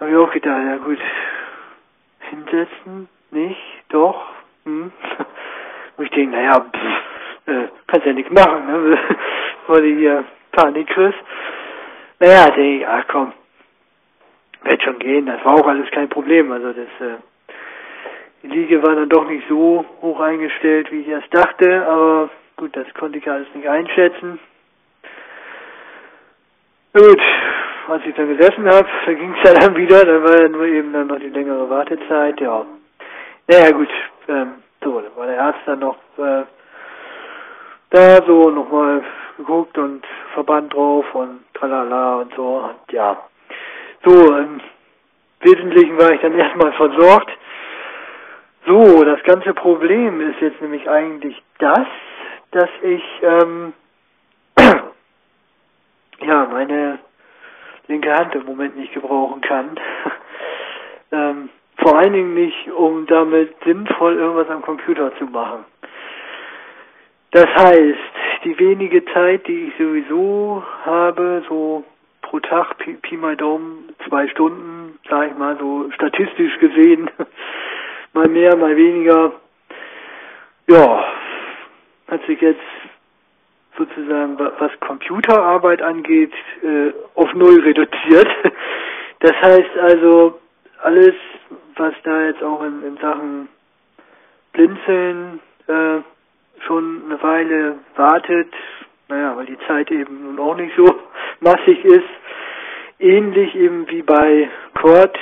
[SPEAKER 3] Habe ich auch gedacht, ja gut, hinsetzen, nicht, doch, hm. Wo ich denke, naja, pff, äh, kannst ja nichts machen, ne? weil du hier Panik kriegst. Naja, denke ich, ach komm, wird schon gehen, das war auch alles kein Problem, also das, äh, die Liege war dann doch nicht so hoch eingestellt, wie ich erst dachte, aber gut, das konnte ich alles nicht einschätzen. Gut, als ich dann gesessen habe, da ging es ja dann wieder, dann war ja nur eben dann noch die längere Wartezeit, ja. Naja gut, ähm, so, dann war der Arzt dann noch äh, da so nochmal geguckt und Verband drauf und tralala und so, und ja. So, im Wesentlichen war ich dann erstmal versorgt. So, das ganze Problem ist jetzt nämlich eigentlich das, dass ich ähm, ja meine linke Hand im Moment nicht gebrauchen kann. ähm, vor allen Dingen nicht, um damit sinnvoll irgendwas am Computer zu machen. Das heißt, die wenige Zeit, die ich sowieso habe, so pro Tag, Pi, Pi mal Daumen, zwei Stunden, sag ich mal so statistisch gesehen, mal mehr, mal weniger, ja, hat sich jetzt sozusagen, was Computerarbeit angeht, äh, auf Null reduziert. Das heißt also, alles, was da jetzt auch in, in Sachen Blinzeln äh, schon eine Weile wartet, naja, weil die Zeit eben nun auch nicht so massig ist, ähnlich eben wie bei Cord,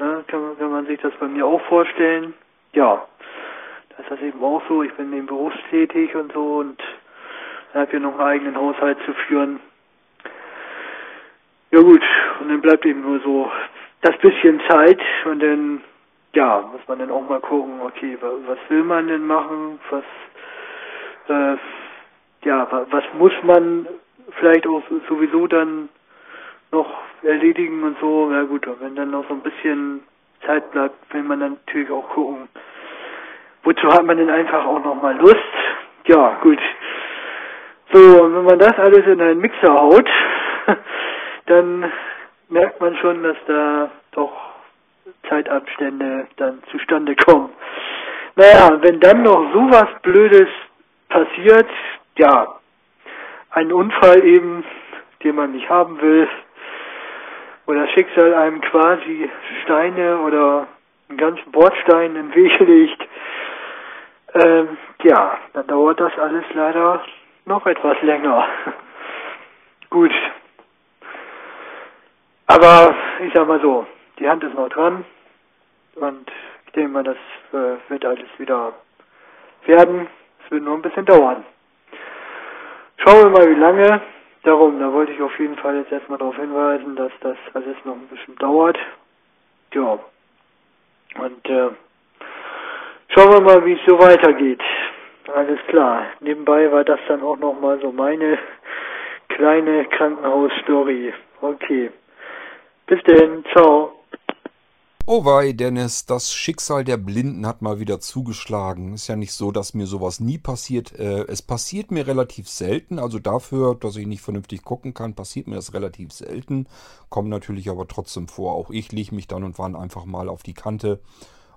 [SPEAKER 3] ne, kann, man, kann man sich das bei mir auch vorstellen. Ja, das ist das eben auch so, ich bin eben berufstätig und so und habe hier noch einen eigenen Haushalt zu führen. Ja gut, und dann bleibt eben nur so das bisschen Zeit und dann, ja, muss man dann auch mal gucken, okay, was will man denn machen, was, äh, ja, was muss man vielleicht auch sowieso dann noch erledigen und so, ja gut, und wenn dann noch so ein bisschen Zeit bleibt, will man dann natürlich auch gucken, wozu hat man denn einfach auch noch mal Lust? Ja, gut, so, und wenn man das alles in einen Mixer haut, dann merkt man schon, dass da doch Zeitabstände dann zustande kommen. Naja, wenn dann noch sowas Blödes passiert, ja, ein Unfall eben, den man nicht haben will, oder Schicksal einem quasi Steine oder einen ganzen Bordstein im Weg legt, ähm, ja, dann dauert das alles leider noch etwas länger. Gut. Aber ich sag mal so, die Hand ist noch dran und ich denke mal, das äh, wird alles wieder werden. Es wird nur ein bisschen dauern. Schauen wir mal, wie lange. Darum, da wollte ich auf jeden Fall jetzt erstmal darauf hinweisen, dass das alles noch ein bisschen dauert. Ja. Und äh, schauen wir mal, wie es so weitergeht. Alles klar. Nebenbei war das dann auch nochmal so meine kleine Krankenhausstory. Okay. Bis denn. Ciao.
[SPEAKER 1] Oh wei, Dennis, das Schicksal der Blinden hat mal wieder zugeschlagen. Ist ja nicht so, dass mir sowas nie passiert. Äh, es passiert mir relativ selten. Also dafür, dass ich nicht vernünftig gucken kann, passiert mir das relativ selten. Kommt natürlich aber trotzdem vor. Auch ich lege mich dann und wann einfach mal auf die Kante.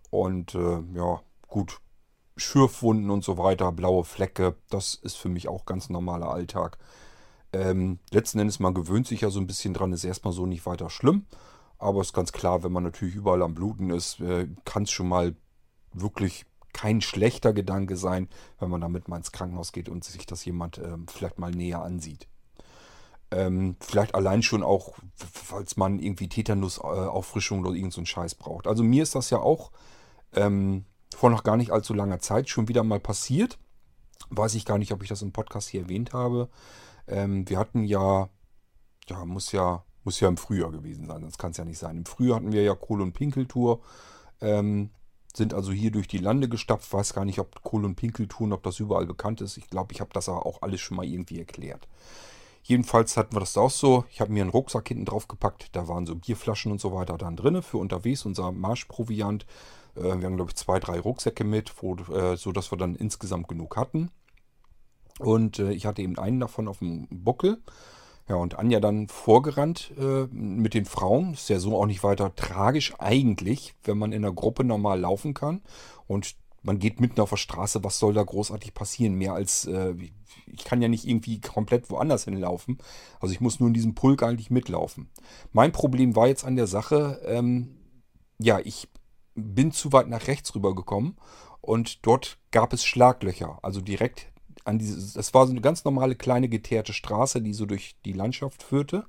[SPEAKER 1] Und äh, ja, gut, Schürfwunden und so weiter, blaue Flecke, das ist für mich auch ganz normaler Alltag. Ähm, letzten Endes, man gewöhnt sich ja so ein bisschen dran, ist erstmal so nicht weiter schlimm. Aber es ist ganz klar, wenn man natürlich überall am Bluten ist, äh, kann es schon mal wirklich kein schlechter Gedanke sein, wenn man damit mal ins Krankenhaus geht und sich das jemand ähm, vielleicht mal näher ansieht. Ähm, vielleicht allein schon auch, falls man irgendwie Tetanus-Auffrischung oder irgend so Scheiß braucht. Also mir ist das ja auch ähm, vor noch gar nicht allzu langer Zeit schon wieder mal passiert. Weiß ich gar nicht, ob ich das im Podcast hier erwähnt habe. Ähm, wir hatten ja, ja, muss ja, muss ja im Frühjahr gewesen sein, sonst kann es ja nicht sein. Im Frühjahr hatten wir ja Kohl- und Pinkeltour. Ähm, sind also hier durch die Lande gestapft. Weiß gar nicht, ob Kohl- und Pinkeltouren, ob das überall bekannt ist. Ich glaube, ich habe das auch alles schon mal irgendwie erklärt. Jedenfalls hatten wir das auch so. Ich habe mir einen Rucksack hinten drauf gepackt. Da waren so Bierflaschen und so weiter dann drin für unterwegs, unser Marschproviant. Äh, wir haben, glaube ich, zwei, drei Rucksäcke mit, wo, äh, so dass wir dann insgesamt genug hatten. Und äh, ich hatte eben einen davon auf dem Buckel. Ja, und Anja dann vorgerannt äh, mit den Frauen. Ist ja so auch nicht weiter tragisch eigentlich, wenn man in der Gruppe normal laufen kann. Und man geht mitten auf der Straße, was soll da großartig passieren? Mehr als, äh, ich kann ja nicht irgendwie komplett woanders hinlaufen. Also ich muss nur in diesem Pulk eigentlich mitlaufen. Mein Problem war jetzt an der Sache, ähm, ja, ich bin zu weit nach rechts rübergekommen und dort gab es Schlaglöcher. Also direkt an dieses, das war so eine ganz normale kleine geteerte Straße, die so durch die Landschaft führte.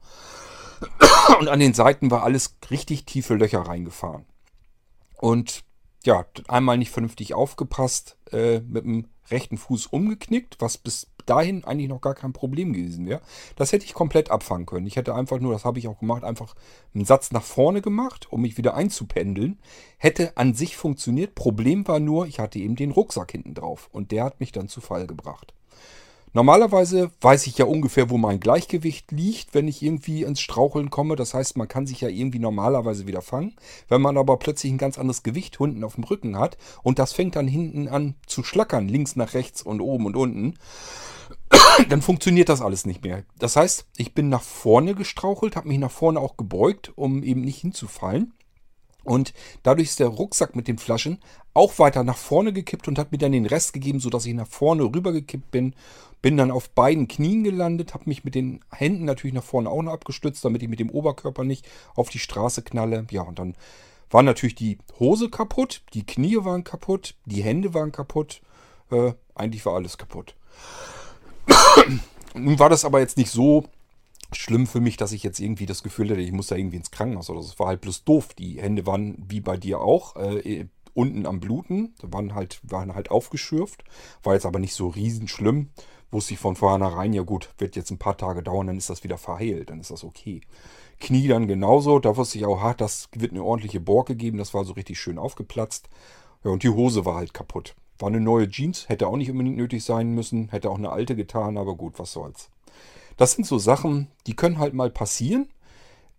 [SPEAKER 1] Und an den Seiten war alles richtig tiefe Löcher reingefahren. Und ja, einmal nicht vernünftig aufgepasst, äh, mit dem rechten Fuß umgeknickt, was bis dahin eigentlich noch gar kein Problem gewesen wäre. Das hätte ich komplett abfangen können. Ich hätte einfach nur, das habe ich auch gemacht, einfach einen Satz nach vorne gemacht, um mich wieder einzupendeln. Hätte an sich funktioniert. Problem war nur, ich hatte eben den Rucksack hinten drauf und der hat mich dann zu Fall gebracht. Normalerweise weiß ich ja ungefähr, wo mein Gleichgewicht liegt, wenn ich irgendwie ins Straucheln komme. Das heißt, man kann sich ja irgendwie normalerweise wieder fangen. Wenn man aber plötzlich ein ganz anderes Gewicht unten auf dem Rücken hat und das fängt dann hinten an zu schlackern, links nach rechts und oben und unten, dann funktioniert das alles nicht mehr. Das heißt, ich bin nach vorne gestrauchelt, habe mich nach vorne auch gebeugt, um eben nicht hinzufallen. Und dadurch ist der Rucksack mit den Flaschen auch weiter nach vorne gekippt und hat mir dann den Rest gegeben, sodass ich nach vorne rübergekippt bin. Bin dann auf beiden Knien gelandet, habe mich mit den Händen natürlich nach vorne auch noch abgestützt, damit ich mit dem Oberkörper nicht auf die Straße knalle. Ja, und dann war natürlich die Hose kaputt, die Knie waren kaputt, die Hände waren kaputt. Äh, eigentlich war alles kaputt. Nun war das aber jetzt nicht so schlimm für mich, dass ich jetzt irgendwie das Gefühl hatte, ich muss da irgendwie ins Krankenhaus oder so. Es war halt bloß doof. Die Hände waren wie bei dir auch äh, unten am Bluten, waren halt, waren halt aufgeschürft. War jetzt aber nicht so riesen schlimm. Wusste ich von vornherein, ja gut, wird jetzt ein paar Tage dauern, dann ist das wieder verheilt, dann ist das okay. Knie dann genauso, da wusste ich auch, ha, das wird eine ordentliche Borke geben, das war so richtig schön aufgeplatzt. Ja, und die Hose war halt kaputt. War eine neue Jeans, hätte auch nicht unbedingt nötig sein müssen, hätte auch eine alte getan, aber gut, was soll's. Das sind so Sachen, die können halt mal passieren.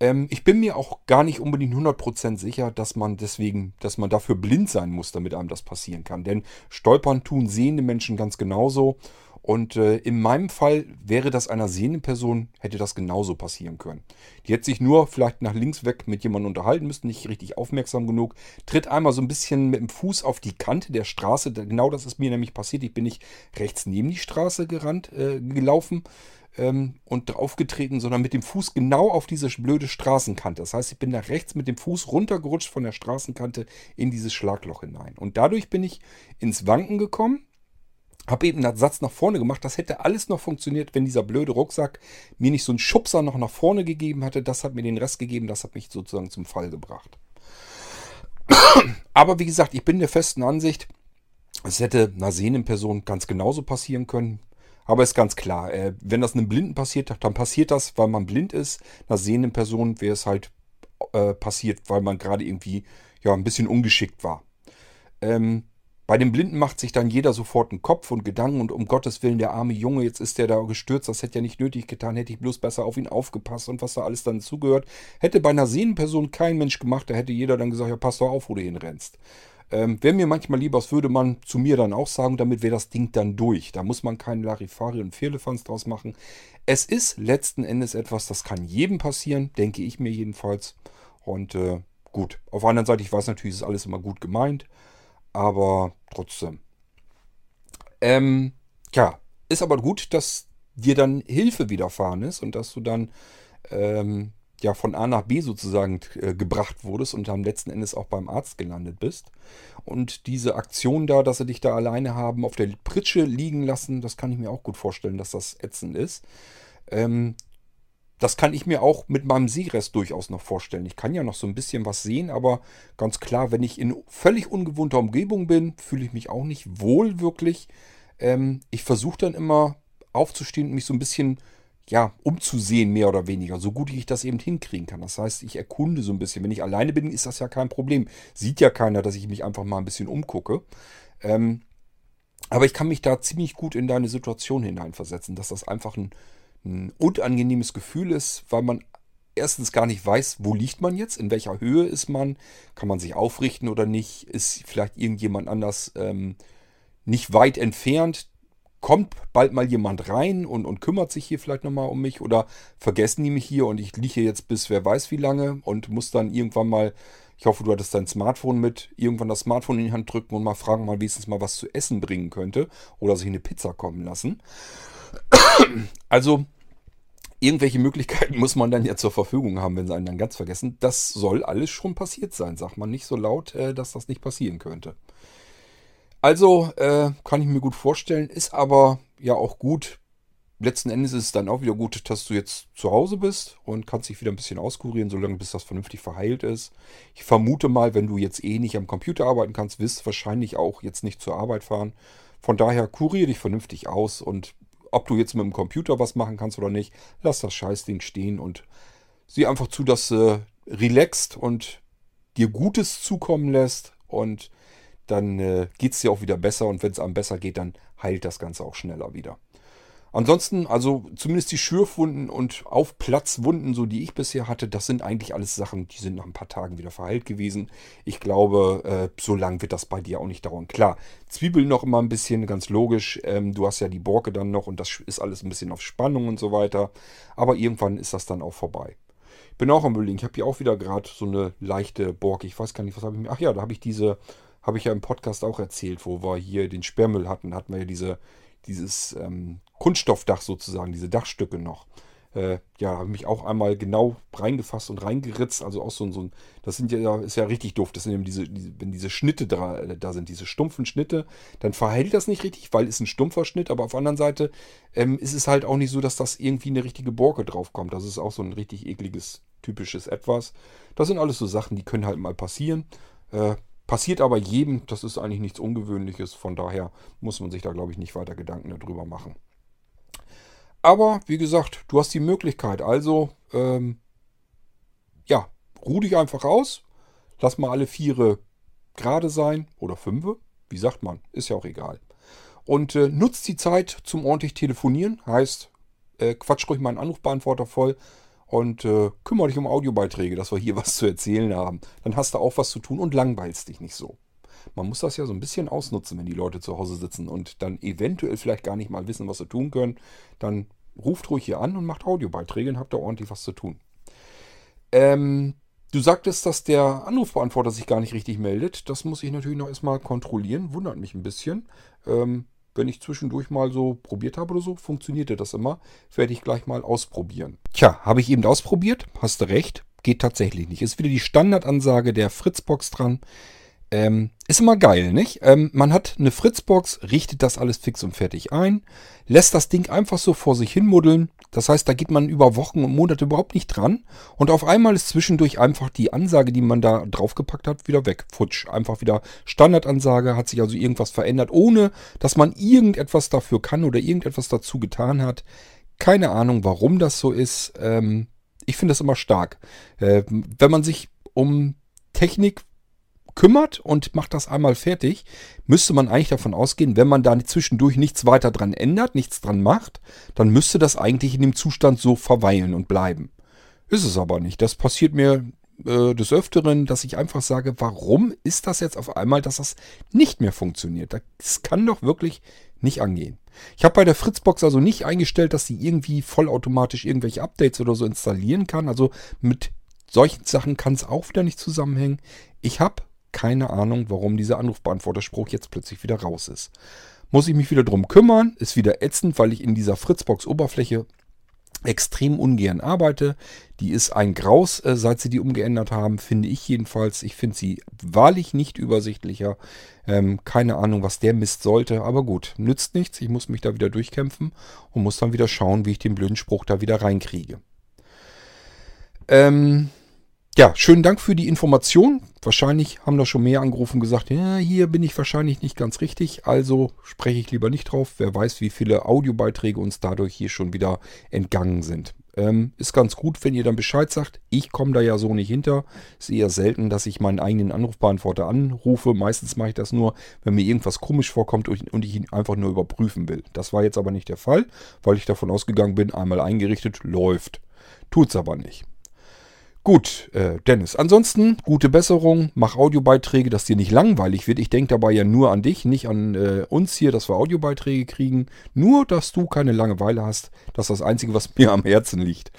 [SPEAKER 1] Ähm, ich bin mir auch gar nicht unbedingt 100% sicher, dass man deswegen, dass man dafür blind sein muss, damit einem das passieren kann. Denn stolpern tun sehende Menschen ganz genauso. Und äh, in meinem Fall wäre das einer sehenden Person, hätte das genauso passieren können. Die hätte sich nur vielleicht nach links weg mit jemandem unterhalten müssen, nicht richtig aufmerksam genug, tritt einmal so ein bisschen mit dem Fuß auf die Kante der Straße. Genau das ist mir nämlich passiert. Ich bin nicht rechts neben die Straße gerannt, äh, gelaufen, ähm, und draufgetreten, sondern mit dem Fuß genau auf diese blöde Straßenkante. Das heißt, ich bin nach rechts mit dem Fuß runtergerutscht von der Straßenkante in dieses Schlagloch hinein. Und dadurch bin ich ins Wanken gekommen. Habe eben einen Satz nach vorne gemacht. Das hätte alles noch funktioniert, wenn dieser blöde Rucksack mir nicht so einen Schubser noch nach vorne gegeben hatte. Das hat mir den Rest gegeben. Das hat mich sozusagen zum Fall gebracht. Aber wie gesagt, ich bin der festen Ansicht, es hätte einer sehenden Person ganz genauso passieren können. Aber ist ganz klar, äh, wenn das einem Blinden passiert, dann passiert das, weil man blind ist. Einer sehenden Person wäre es halt äh, passiert, weil man gerade irgendwie ja ein bisschen ungeschickt war. Ähm, bei dem Blinden macht sich dann jeder sofort einen Kopf und Gedanken und um Gottes Willen, der arme Junge, jetzt ist der da gestürzt, das hätte ja nicht nötig getan, hätte ich bloß besser auf ihn aufgepasst und was da alles dann zugehört. Hätte bei einer sehenden Person kein Mensch gemacht, da hätte jeder dann gesagt, ja, pass doch auf, wo du hinrennst. Ähm, wäre mir manchmal lieber, das würde man zu mir dann auch sagen, damit wäre das Ding dann durch. Da muss man keinen Larifari und Firlefanz draus machen. Es ist letzten Endes etwas, das kann jedem passieren, denke ich mir jedenfalls. Und äh, gut, auf der anderen Seite, ich weiß natürlich, ist alles immer gut gemeint, aber trotzdem. Ähm, ja, ist aber gut, dass dir dann Hilfe widerfahren ist und dass du dann ähm, ja von A nach B sozusagen äh, gebracht wurdest und am letzten Endes auch beim Arzt gelandet bist. Und diese Aktion da, dass sie dich da alleine haben, auf der Pritsche liegen lassen, das kann ich mir auch gut vorstellen, dass das ätzend ist. Ähm, das kann ich mir auch mit meinem Sehrest durchaus noch vorstellen. Ich kann ja noch so ein bisschen was sehen, aber ganz klar, wenn ich in völlig ungewohnter Umgebung bin, fühle ich mich auch nicht wohl wirklich. Ähm, ich versuche dann immer aufzustehen und mich so ein bisschen ja, umzusehen, mehr oder weniger, so gut ich das eben hinkriegen kann. Das heißt, ich erkunde so ein bisschen. Wenn ich alleine bin, ist das ja kein Problem. Sieht ja keiner, dass ich mich einfach mal ein bisschen umgucke. Ähm, aber ich kann mich da ziemlich gut in deine Situation hineinversetzen, dass das einfach ein, ein unangenehmes Gefühl ist, weil man erstens gar nicht weiß, wo liegt man jetzt, in welcher Höhe ist man, kann man sich aufrichten oder nicht, ist vielleicht irgendjemand anders ähm, nicht weit entfernt, kommt bald mal jemand rein und, und kümmert sich hier vielleicht nochmal um mich oder vergessen die mich hier und ich liege jetzt bis wer weiß wie lange und muss dann irgendwann mal, ich hoffe, du hattest dein Smartphone mit, irgendwann das Smartphone in die Hand drücken und mal fragen, mal wenigstens mal was zu essen bringen könnte oder sich eine Pizza kommen lassen. Also irgendwelche Möglichkeiten muss man dann ja zur Verfügung haben, wenn sie einen dann ganz vergessen. Das soll alles schon passiert sein, sagt man nicht so laut, äh, dass das nicht passieren könnte. Also äh, kann ich mir gut vorstellen, ist aber ja auch gut. Letzten Endes ist es dann auch wieder gut, dass du jetzt zu Hause bist und kannst dich wieder ein bisschen auskurieren, solange bis das vernünftig verheilt ist. Ich vermute mal, wenn du jetzt eh nicht am Computer arbeiten kannst, wirst du wahrscheinlich auch jetzt nicht zur Arbeit fahren. Von daher kurier dich vernünftig aus und ob du jetzt mit dem Computer was machen kannst oder nicht, lass das Scheißding stehen und sieh einfach zu, dass du relaxst und dir Gutes zukommen lässt und dann äh, geht es dir auch wieder besser und wenn es einem besser geht, dann heilt das Ganze auch schneller wieder. Ansonsten, also zumindest die Schürfwunden und Aufplatzwunden, so die ich bisher hatte, das sind eigentlich alles Sachen, die sind nach ein paar Tagen wieder verheilt gewesen. Ich glaube, äh, so lang wird das bei dir auch nicht dauern. Klar, Zwiebeln noch immer ein bisschen, ganz logisch. Ähm, du hast ja die Borke dann noch und das ist alles ein bisschen auf Spannung und so weiter. Aber irgendwann ist das dann auch vorbei. Bin auch am überlegen, ich habe hier auch wieder gerade so eine leichte Borke. Ich weiß gar nicht, was habe ich mir. Ach ja, da habe ich diese habe ich ja im Podcast auch erzählt, wo wir hier den Sperrmüll hatten, hatten wir ja diese, dieses ähm, Kunststoffdach sozusagen, diese Dachstücke noch. Äh, ja, habe mich auch einmal genau reingefasst und reingeritzt. Also auch so, so ein, das sind ja, ist ja richtig doof. Das sind eben diese, diese wenn diese Schnitte da, äh, da sind, diese stumpfen Schnitte, dann verhält das nicht richtig, weil es ein stumpfer Schnitt, aber auf der anderen Seite ähm, ist es halt auch nicht so, dass das irgendwie eine richtige Borke draufkommt. Das ist auch so ein richtig ekliges, typisches Etwas. Das sind alles so Sachen, die können halt mal passieren. Äh, Passiert aber jedem, das ist eigentlich nichts Ungewöhnliches, von daher muss man sich da, glaube ich, nicht weiter Gedanken darüber machen. Aber wie gesagt, du hast die Möglichkeit, also ähm, ja, ruh dich einfach aus, lass mal alle Viere gerade sein oder Fünfe, wie sagt man, ist ja auch egal. Und äh, nutzt die Zeit zum ordentlich telefonieren, heißt, äh, quatsch ruhig meinen Anrufbeantworter voll, und äh, kümmere dich um Audiobeiträge, dass wir hier was zu erzählen haben. Dann hast du auch was zu tun und langweilst dich nicht so. Man muss das ja so ein bisschen ausnutzen, wenn die Leute zu Hause sitzen und dann eventuell vielleicht gar nicht mal wissen, was sie tun können. Dann ruft ruhig hier an und macht Audiobeiträge und habt da ordentlich was zu tun. Ähm, du sagtest, dass der Anrufbeantworter sich gar nicht richtig meldet. Das muss ich natürlich noch erstmal kontrollieren. Wundert mich ein bisschen. Ähm, wenn ich zwischendurch mal so probiert habe oder so, funktionierte das immer. Werde ich gleich mal ausprobieren. Tja, habe ich eben ausprobiert. Hast du recht. Geht tatsächlich nicht. Ist wieder die Standardansage der Fritzbox dran. Ähm, ist immer geil, nicht? Ähm, man hat eine Fritzbox, richtet das alles fix und fertig ein, lässt das Ding einfach so vor sich hin muddeln. Das heißt, da geht man über Wochen und Monate überhaupt nicht dran. Und auf einmal ist zwischendurch einfach die Ansage, die man da draufgepackt hat, wieder weg. Futsch. Einfach wieder Standardansage, hat sich also irgendwas verändert, ohne dass man irgendetwas dafür kann oder irgendetwas dazu getan hat. Keine Ahnung, warum das so ist. Ähm, ich finde das immer stark. Äh, wenn man sich um Technik kümmert und macht das einmal fertig, müsste man eigentlich davon ausgehen, wenn man da zwischendurch nichts weiter dran ändert, nichts dran macht, dann müsste das eigentlich in dem Zustand so verweilen und bleiben. Ist es aber nicht. Das passiert mir äh, des Öfteren, dass ich einfach sage, warum ist das jetzt auf einmal, dass das nicht mehr funktioniert? Das kann doch wirklich nicht angehen. Ich habe bei der Fritzbox also nicht eingestellt, dass sie irgendwie vollautomatisch irgendwelche Updates oder so installieren kann. Also mit solchen Sachen kann es auch wieder nicht zusammenhängen. Ich habe keine Ahnung, warum dieser Anrufbeantworterspruch jetzt plötzlich wieder raus ist. muss ich mich wieder drum kümmern. Ist wieder ätzend, weil ich in dieser Fritzbox-Oberfläche extrem ungern arbeite. Die ist ein Graus, äh, seit sie die umgeändert haben, finde ich jedenfalls. Ich finde sie wahrlich nicht übersichtlicher. Ähm, keine Ahnung, was der Mist sollte, aber gut, nützt nichts. Ich muss mich da wieder durchkämpfen und muss dann wieder schauen, wie ich den blöden Spruch da wieder reinkriege. Ähm, ja, schönen Dank für die Information. Wahrscheinlich haben da schon mehr angerufen und gesagt, ja, hier bin ich wahrscheinlich nicht ganz richtig, also spreche ich lieber nicht drauf. Wer weiß, wie viele Audiobeiträge uns dadurch hier schon wieder entgangen sind. Ähm, ist ganz gut, wenn ihr dann Bescheid sagt. Ich komme da ja so nicht hinter. Ist eher selten, dass ich meinen eigenen Anrufbeantworter anrufe. Meistens mache ich das nur, wenn mir irgendwas komisch vorkommt und ich ihn einfach nur überprüfen will. Das war jetzt aber nicht der Fall, weil ich davon ausgegangen bin, einmal eingerichtet, läuft. Tut's aber nicht. Gut, äh, Dennis. Ansonsten gute Besserung. Mach Audiobeiträge, dass dir nicht langweilig wird. Ich denke dabei ja nur an dich, nicht an äh, uns hier, dass wir Audiobeiträge kriegen. Nur, dass du keine Langeweile hast. Das ist das Einzige, was mir am Herzen liegt.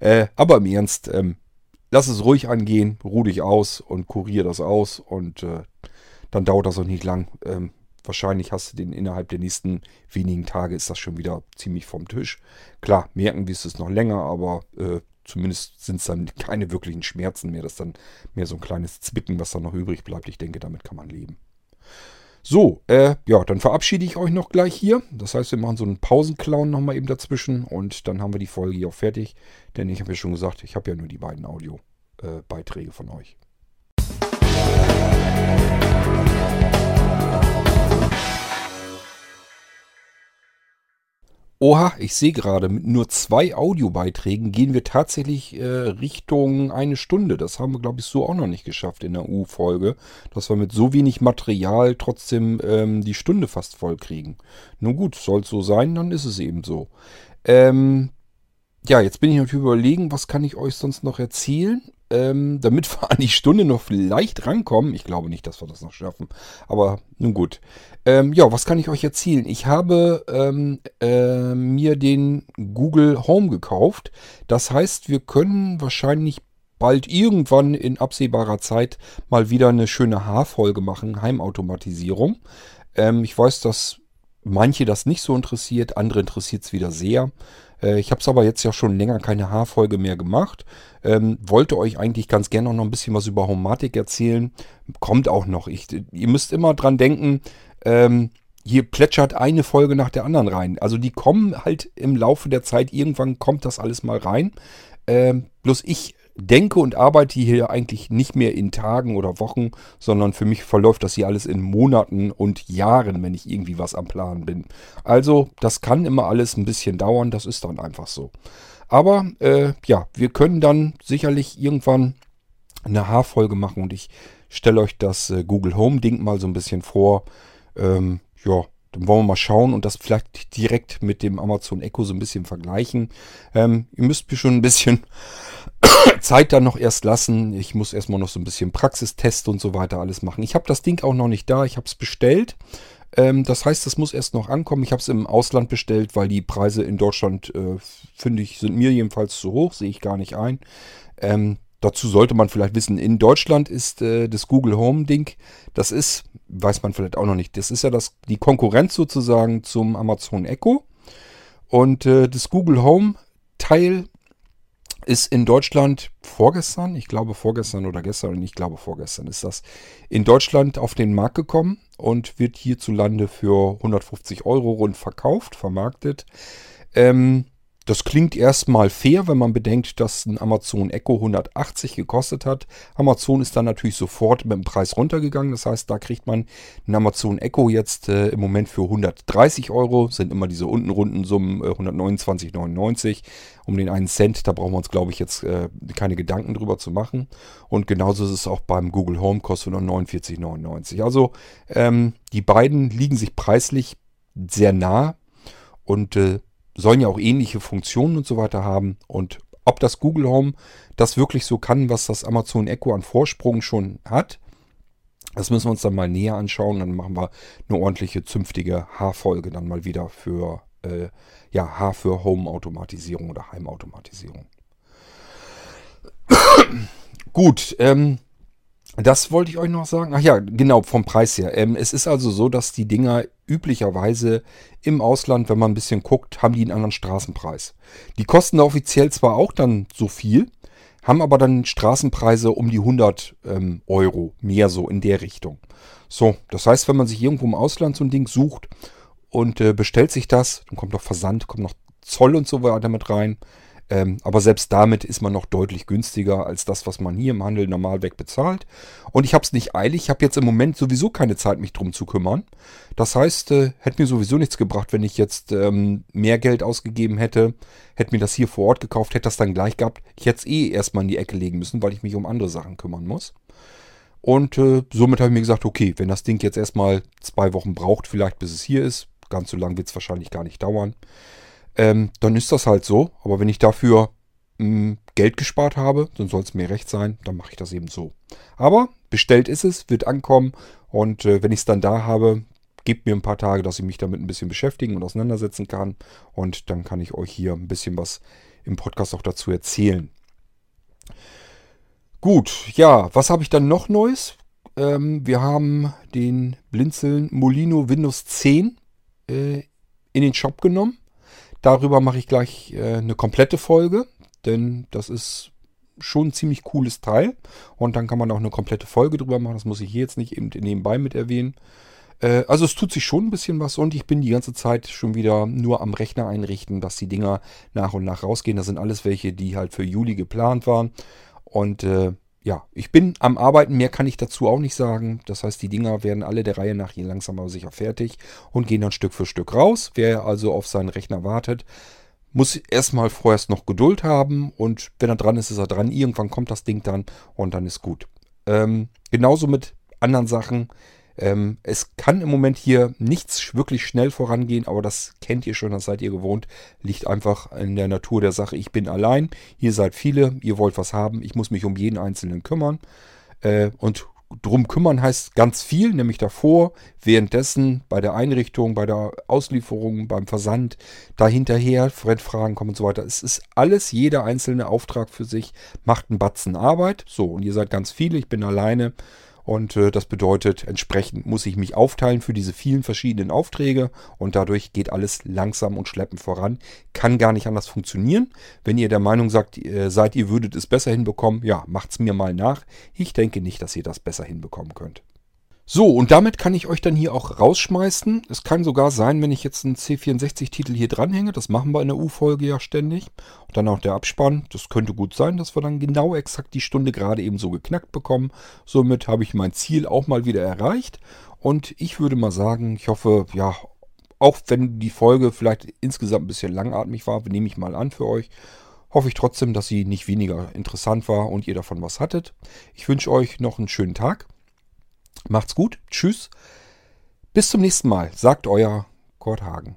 [SPEAKER 1] Äh, aber im Ernst, ähm, lass es ruhig angehen, ruh dich aus und kurier das aus und äh, dann dauert das auch nicht lang. Ähm, wahrscheinlich hast du den innerhalb der nächsten wenigen Tage ist das schon wieder ziemlich vom Tisch. Klar, merken du es noch länger, aber äh, zumindest sind es dann keine wirklichen Schmerzen mehr. Das ist dann mehr so ein kleines Zwicken, was dann noch übrig bleibt. Ich denke, damit kann man leben. So, äh, ja, dann verabschiede ich euch noch gleich hier. Das heißt, wir machen so einen Pausenclown nochmal eben dazwischen und dann haben wir die Folge hier auch fertig. Denn ich habe ja schon gesagt, ich habe ja nur die beiden Audio-Beiträge äh, von euch. Oha, ich sehe gerade, mit nur zwei Audiobeiträgen gehen wir tatsächlich äh, Richtung eine Stunde. Das haben wir, glaube ich, so auch noch nicht geschafft in der U-Folge, dass wir mit so wenig Material trotzdem ähm, die Stunde fast voll kriegen. Nun gut, soll es so sein, dann ist es eben so. Ähm, ja, jetzt bin ich natürlich überlegen, was kann ich euch sonst noch erzählen? Ähm, damit wir an die Stunde noch vielleicht rankommen. Ich glaube nicht, dass wir das noch schaffen. Aber nun gut. Ähm, ja, was kann ich euch erzählen? Ich habe ähm, äh, mir den Google Home gekauft. Das heißt, wir können wahrscheinlich bald irgendwann in absehbarer Zeit mal wieder eine schöne Haarfolge machen. Heimautomatisierung. Ähm, ich weiß, dass manche das nicht so interessiert, andere interessiert es wieder sehr. Äh, ich habe es aber jetzt ja schon länger keine Haarfolge mehr gemacht. Ähm, wollte euch eigentlich ganz gerne noch ein bisschen was über Homatik erzählen. Kommt auch noch. Ich, ihr müsst immer dran denken, ähm, hier plätschert eine Folge nach der anderen rein. Also die kommen halt im Laufe der Zeit, irgendwann kommt das alles mal rein. Ähm, bloß ich denke und arbeite hier eigentlich nicht mehr in Tagen oder Wochen, sondern für mich verläuft das hier alles in Monaten und Jahren, wenn ich irgendwie was am Plan bin. Also das kann immer alles ein bisschen dauern, das ist dann einfach so. Aber äh, ja, wir können dann sicherlich irgendwann eine Haarfolge machen und ich stelle euch das äh, Google Home Ding mal so ein bisschen vor. Ähm, ja, dann wollen wir mal schauen und das vielleicht direkt mit dem Amazon Echo so ein bisschen vergleichen. Ähm, ihr müsst mir schon ein bisschen Zeit dann noch erst lassen. Ich muss erstmal noch so ein bisschen Praxistest und so weiter alles machen. Ich habe das Ding auch noch nicht da. Ich habe es bestellt. Ähm, das heißt, es muss erst noch ankommen. Ich habe es im Ausland bestellt, weil die Preise in Deutschland, äh, finde ich, sind mir jedenfalls zu hoch. Sehe ich gar nicht ein. Ähm, dazu sollte man vielleicht wissen, in Deutschland ist äh, das Google Home Ding, das ist, weiß man vielleicht auch noch nicht, das ist ja das, die Konkurrenz sozusagen zum Amazon Echo. Und äh, das Google Home Teil ist in Deutschland vorgestern, ich glaube vorgestern oder gestern, ich glaube vorgestern ist das, in Deutschland auf den Markt gekommen und wird hierzulande für 150 Euro rund verkauft, vermarktet. Ähm, das klingt erstmal fair, wenn man bedenkt, dass ein Amazon Echo 180 gekostet hat. Amazon ist dann natürlich sofort mit dem Preis runtergegangen. Das heißt, da kriegt man ein Amazon Echo jetzt äh, im Moment für 130 Euro. Sind immer diese unten runden Summen äh, 129,99 um den einen Cent. Da brauchen wir uns, glaube ich, jetzt äh, keine Gedanken drüber zu machen. Und genauso ist es auch beim Google Home, kostet nur 49,99. Also ähm, die beiden liegen sich preislich sehr nah. Und äh, sollen ja auch ähnliche Funktionen und so weiter haben. Und ob das Google Home das wirklich so kann, was das Amazon Echo an Vorsprung schon hat, das müssen wir uns dann mal näher anschauen. Dann machen wir eine ordentliche, zünftige Haarfolge dann mal wieder für, äh, ja, Haar für Home-Automatisierung oder Heimautomatisierung. Gut, ähm, das wollte ich euch noch sagen. Ach ja, genau, vom Preis her. Ähm, es ist also so, dass die Dinger üblicherweise im Ausland, wenn man ein bisschen guckt, haben die einen anderen Straßenpreis. Die kosten offiziell zwar auch dann so viel, haben aber dann Straßenpreise um die 100 ähm, Euro, mehr so in der Richtung. So, das heißt, wenn man sich irgendwo im Ausland so ein Ding sucht und äh, bestellt sich das, dann kommt noch Versand, kommt noch Zoll und so weiter mit rein. Ähm, aber selbst damit ist man noch deutlich günstiger als das, was man hier im Handel normal weg bezahlt. Und ich habe es nicht eilig. Ich habe jetzt im Moment sowieso keine Zeit, mich drum zu kümmern. Das heißt, äh, hätte mir sowieso nichts gebracht, wenn ich jetzt ähm, mehr Geld ausgegeben hätte, hätte mir das hier vor Ort gekauft, hätte das dann gleich gehabt. Ich hätte es eh erstmal in die Ecke legen müssen, weil ich mich um andere Sachen kümmern muss. Und äh, somit habe ich mir gesagt, okay, wenn das Ding jetzt erstmal zwei Wochen braucht, vielleicht bis es hier ist, ganz so lange wird es wahrscheinlich gar nicht dauern, ähm, dann ist das halt so. Aber wenn ich dafür mh, hm, Geld gespart habe, dann soll es mir recht sein, dann mache ich das eben so. Aber bestellt ist es, wird ankommen und äh, wenn ich es dann da habe, gebt mir ein paar Tage, dass ich mich damit ein bisschen beschäftigen und auseinandersetzen kann und dann kann ich euch hier ein bisschen was im Podcast auch dazu erzählen. Gut, ja, was habe ich dann noch Neues? Ähm, wir haben den Blinzeln Molino Windows 10 äh, in den Shop genommen. Darüber mache ich gleich äh, eine komplette Folge, denn das ist schon ein ziemlich cooles Teil. Und dann kann man auch eine komplette Folge drüber machen. Das muss ich hier jetzt nicht eben nebenbei mit erwähnen. Äh, also es tut sich schon ein bisschen was und ich bin die ganze Zeit schon wieder nur am Rechner einrichten, dass die Dinger nach und nach rausgehen. Das sind alles welche, die halt für Juli geplant waren. Und äh, ja, ich bin am Arbeiten, mehr kann ich dazu auch nicht sagen. Das heißt, die Dinger werden alle der Reihe nach hier langsam aber sicher fertig und gehen dann Stück für Stück raus. Wer also auf seinen Rechner wartet, muss erstmal vorerst noch Geduld haben und wenn er dran ist, ist er dran. Irgendwann kommt das Ding dann und dann ist gut. Ähm, genauso mit anderen Sachen. Ähm, es kann im Moment hier nichts wirklich schnell vorangehen, aber das kennt ihr schon, das seid ihr gewohnt. Liegt einfach in der Natur der Sache. Ich bin allein, ihr seid viele, ihr wollt was haben, ich muss mich um jeden Einzelnen kümmern. Äh, und drum kümmern heißt ganz viel, nämlich davor, währenddessen, bei der Einrichtung, bei der Auslieferung, beim Versand, dahinterher, Fragen kommen und so weiter. Es ist alles, jeder einzelne Auftrag für sich macht einen Batzen Arbeit. So, und ihr seid ganz viele, ich bin alleine. Und äh, das bedeutet, entsprechend muss ich mich aufteilen für diese vielen verschiedenen Aufträge und dadurch geht alles langsam und schleppend voran. Kann gar nicht anders funktionieren. Wenn ihr der Meinung sagt, äh, seid, ihr würdet es besser hinbekommen, ja, macht's mir mal nach. Ich denke nicht, dass ihr das besser hinbekommen könnt. So, und damit kann ich euch dann hier auch rausschmeißen. Es kann sogar sein, wenn ich jetzt einen C64-Titel hier dranhänge, das machen wir in der U-Folge ja ständig, und dann auch der Abspann, das könnte gut sein, dass wir dann genau exakt die Stunde gerade eben so geknackt bekommen. Somit habe ich mein Ziel auch mal wieder erreicht. Und ich würde mal sagen, ich hoffe, ja, auch wenn die Folge vielleicht insgesamt ein bisschen langatmig war, nehme ich mal an für euch, hoffe ich trotzdem, dass sie nicht weniger interessant war und ihr davon was hattet. Ich wünsche euch noch einen schönen Tag. Macht's gut. Tschüss. Bis zum nächsten Mal. Sagt euer Kurt Hagen.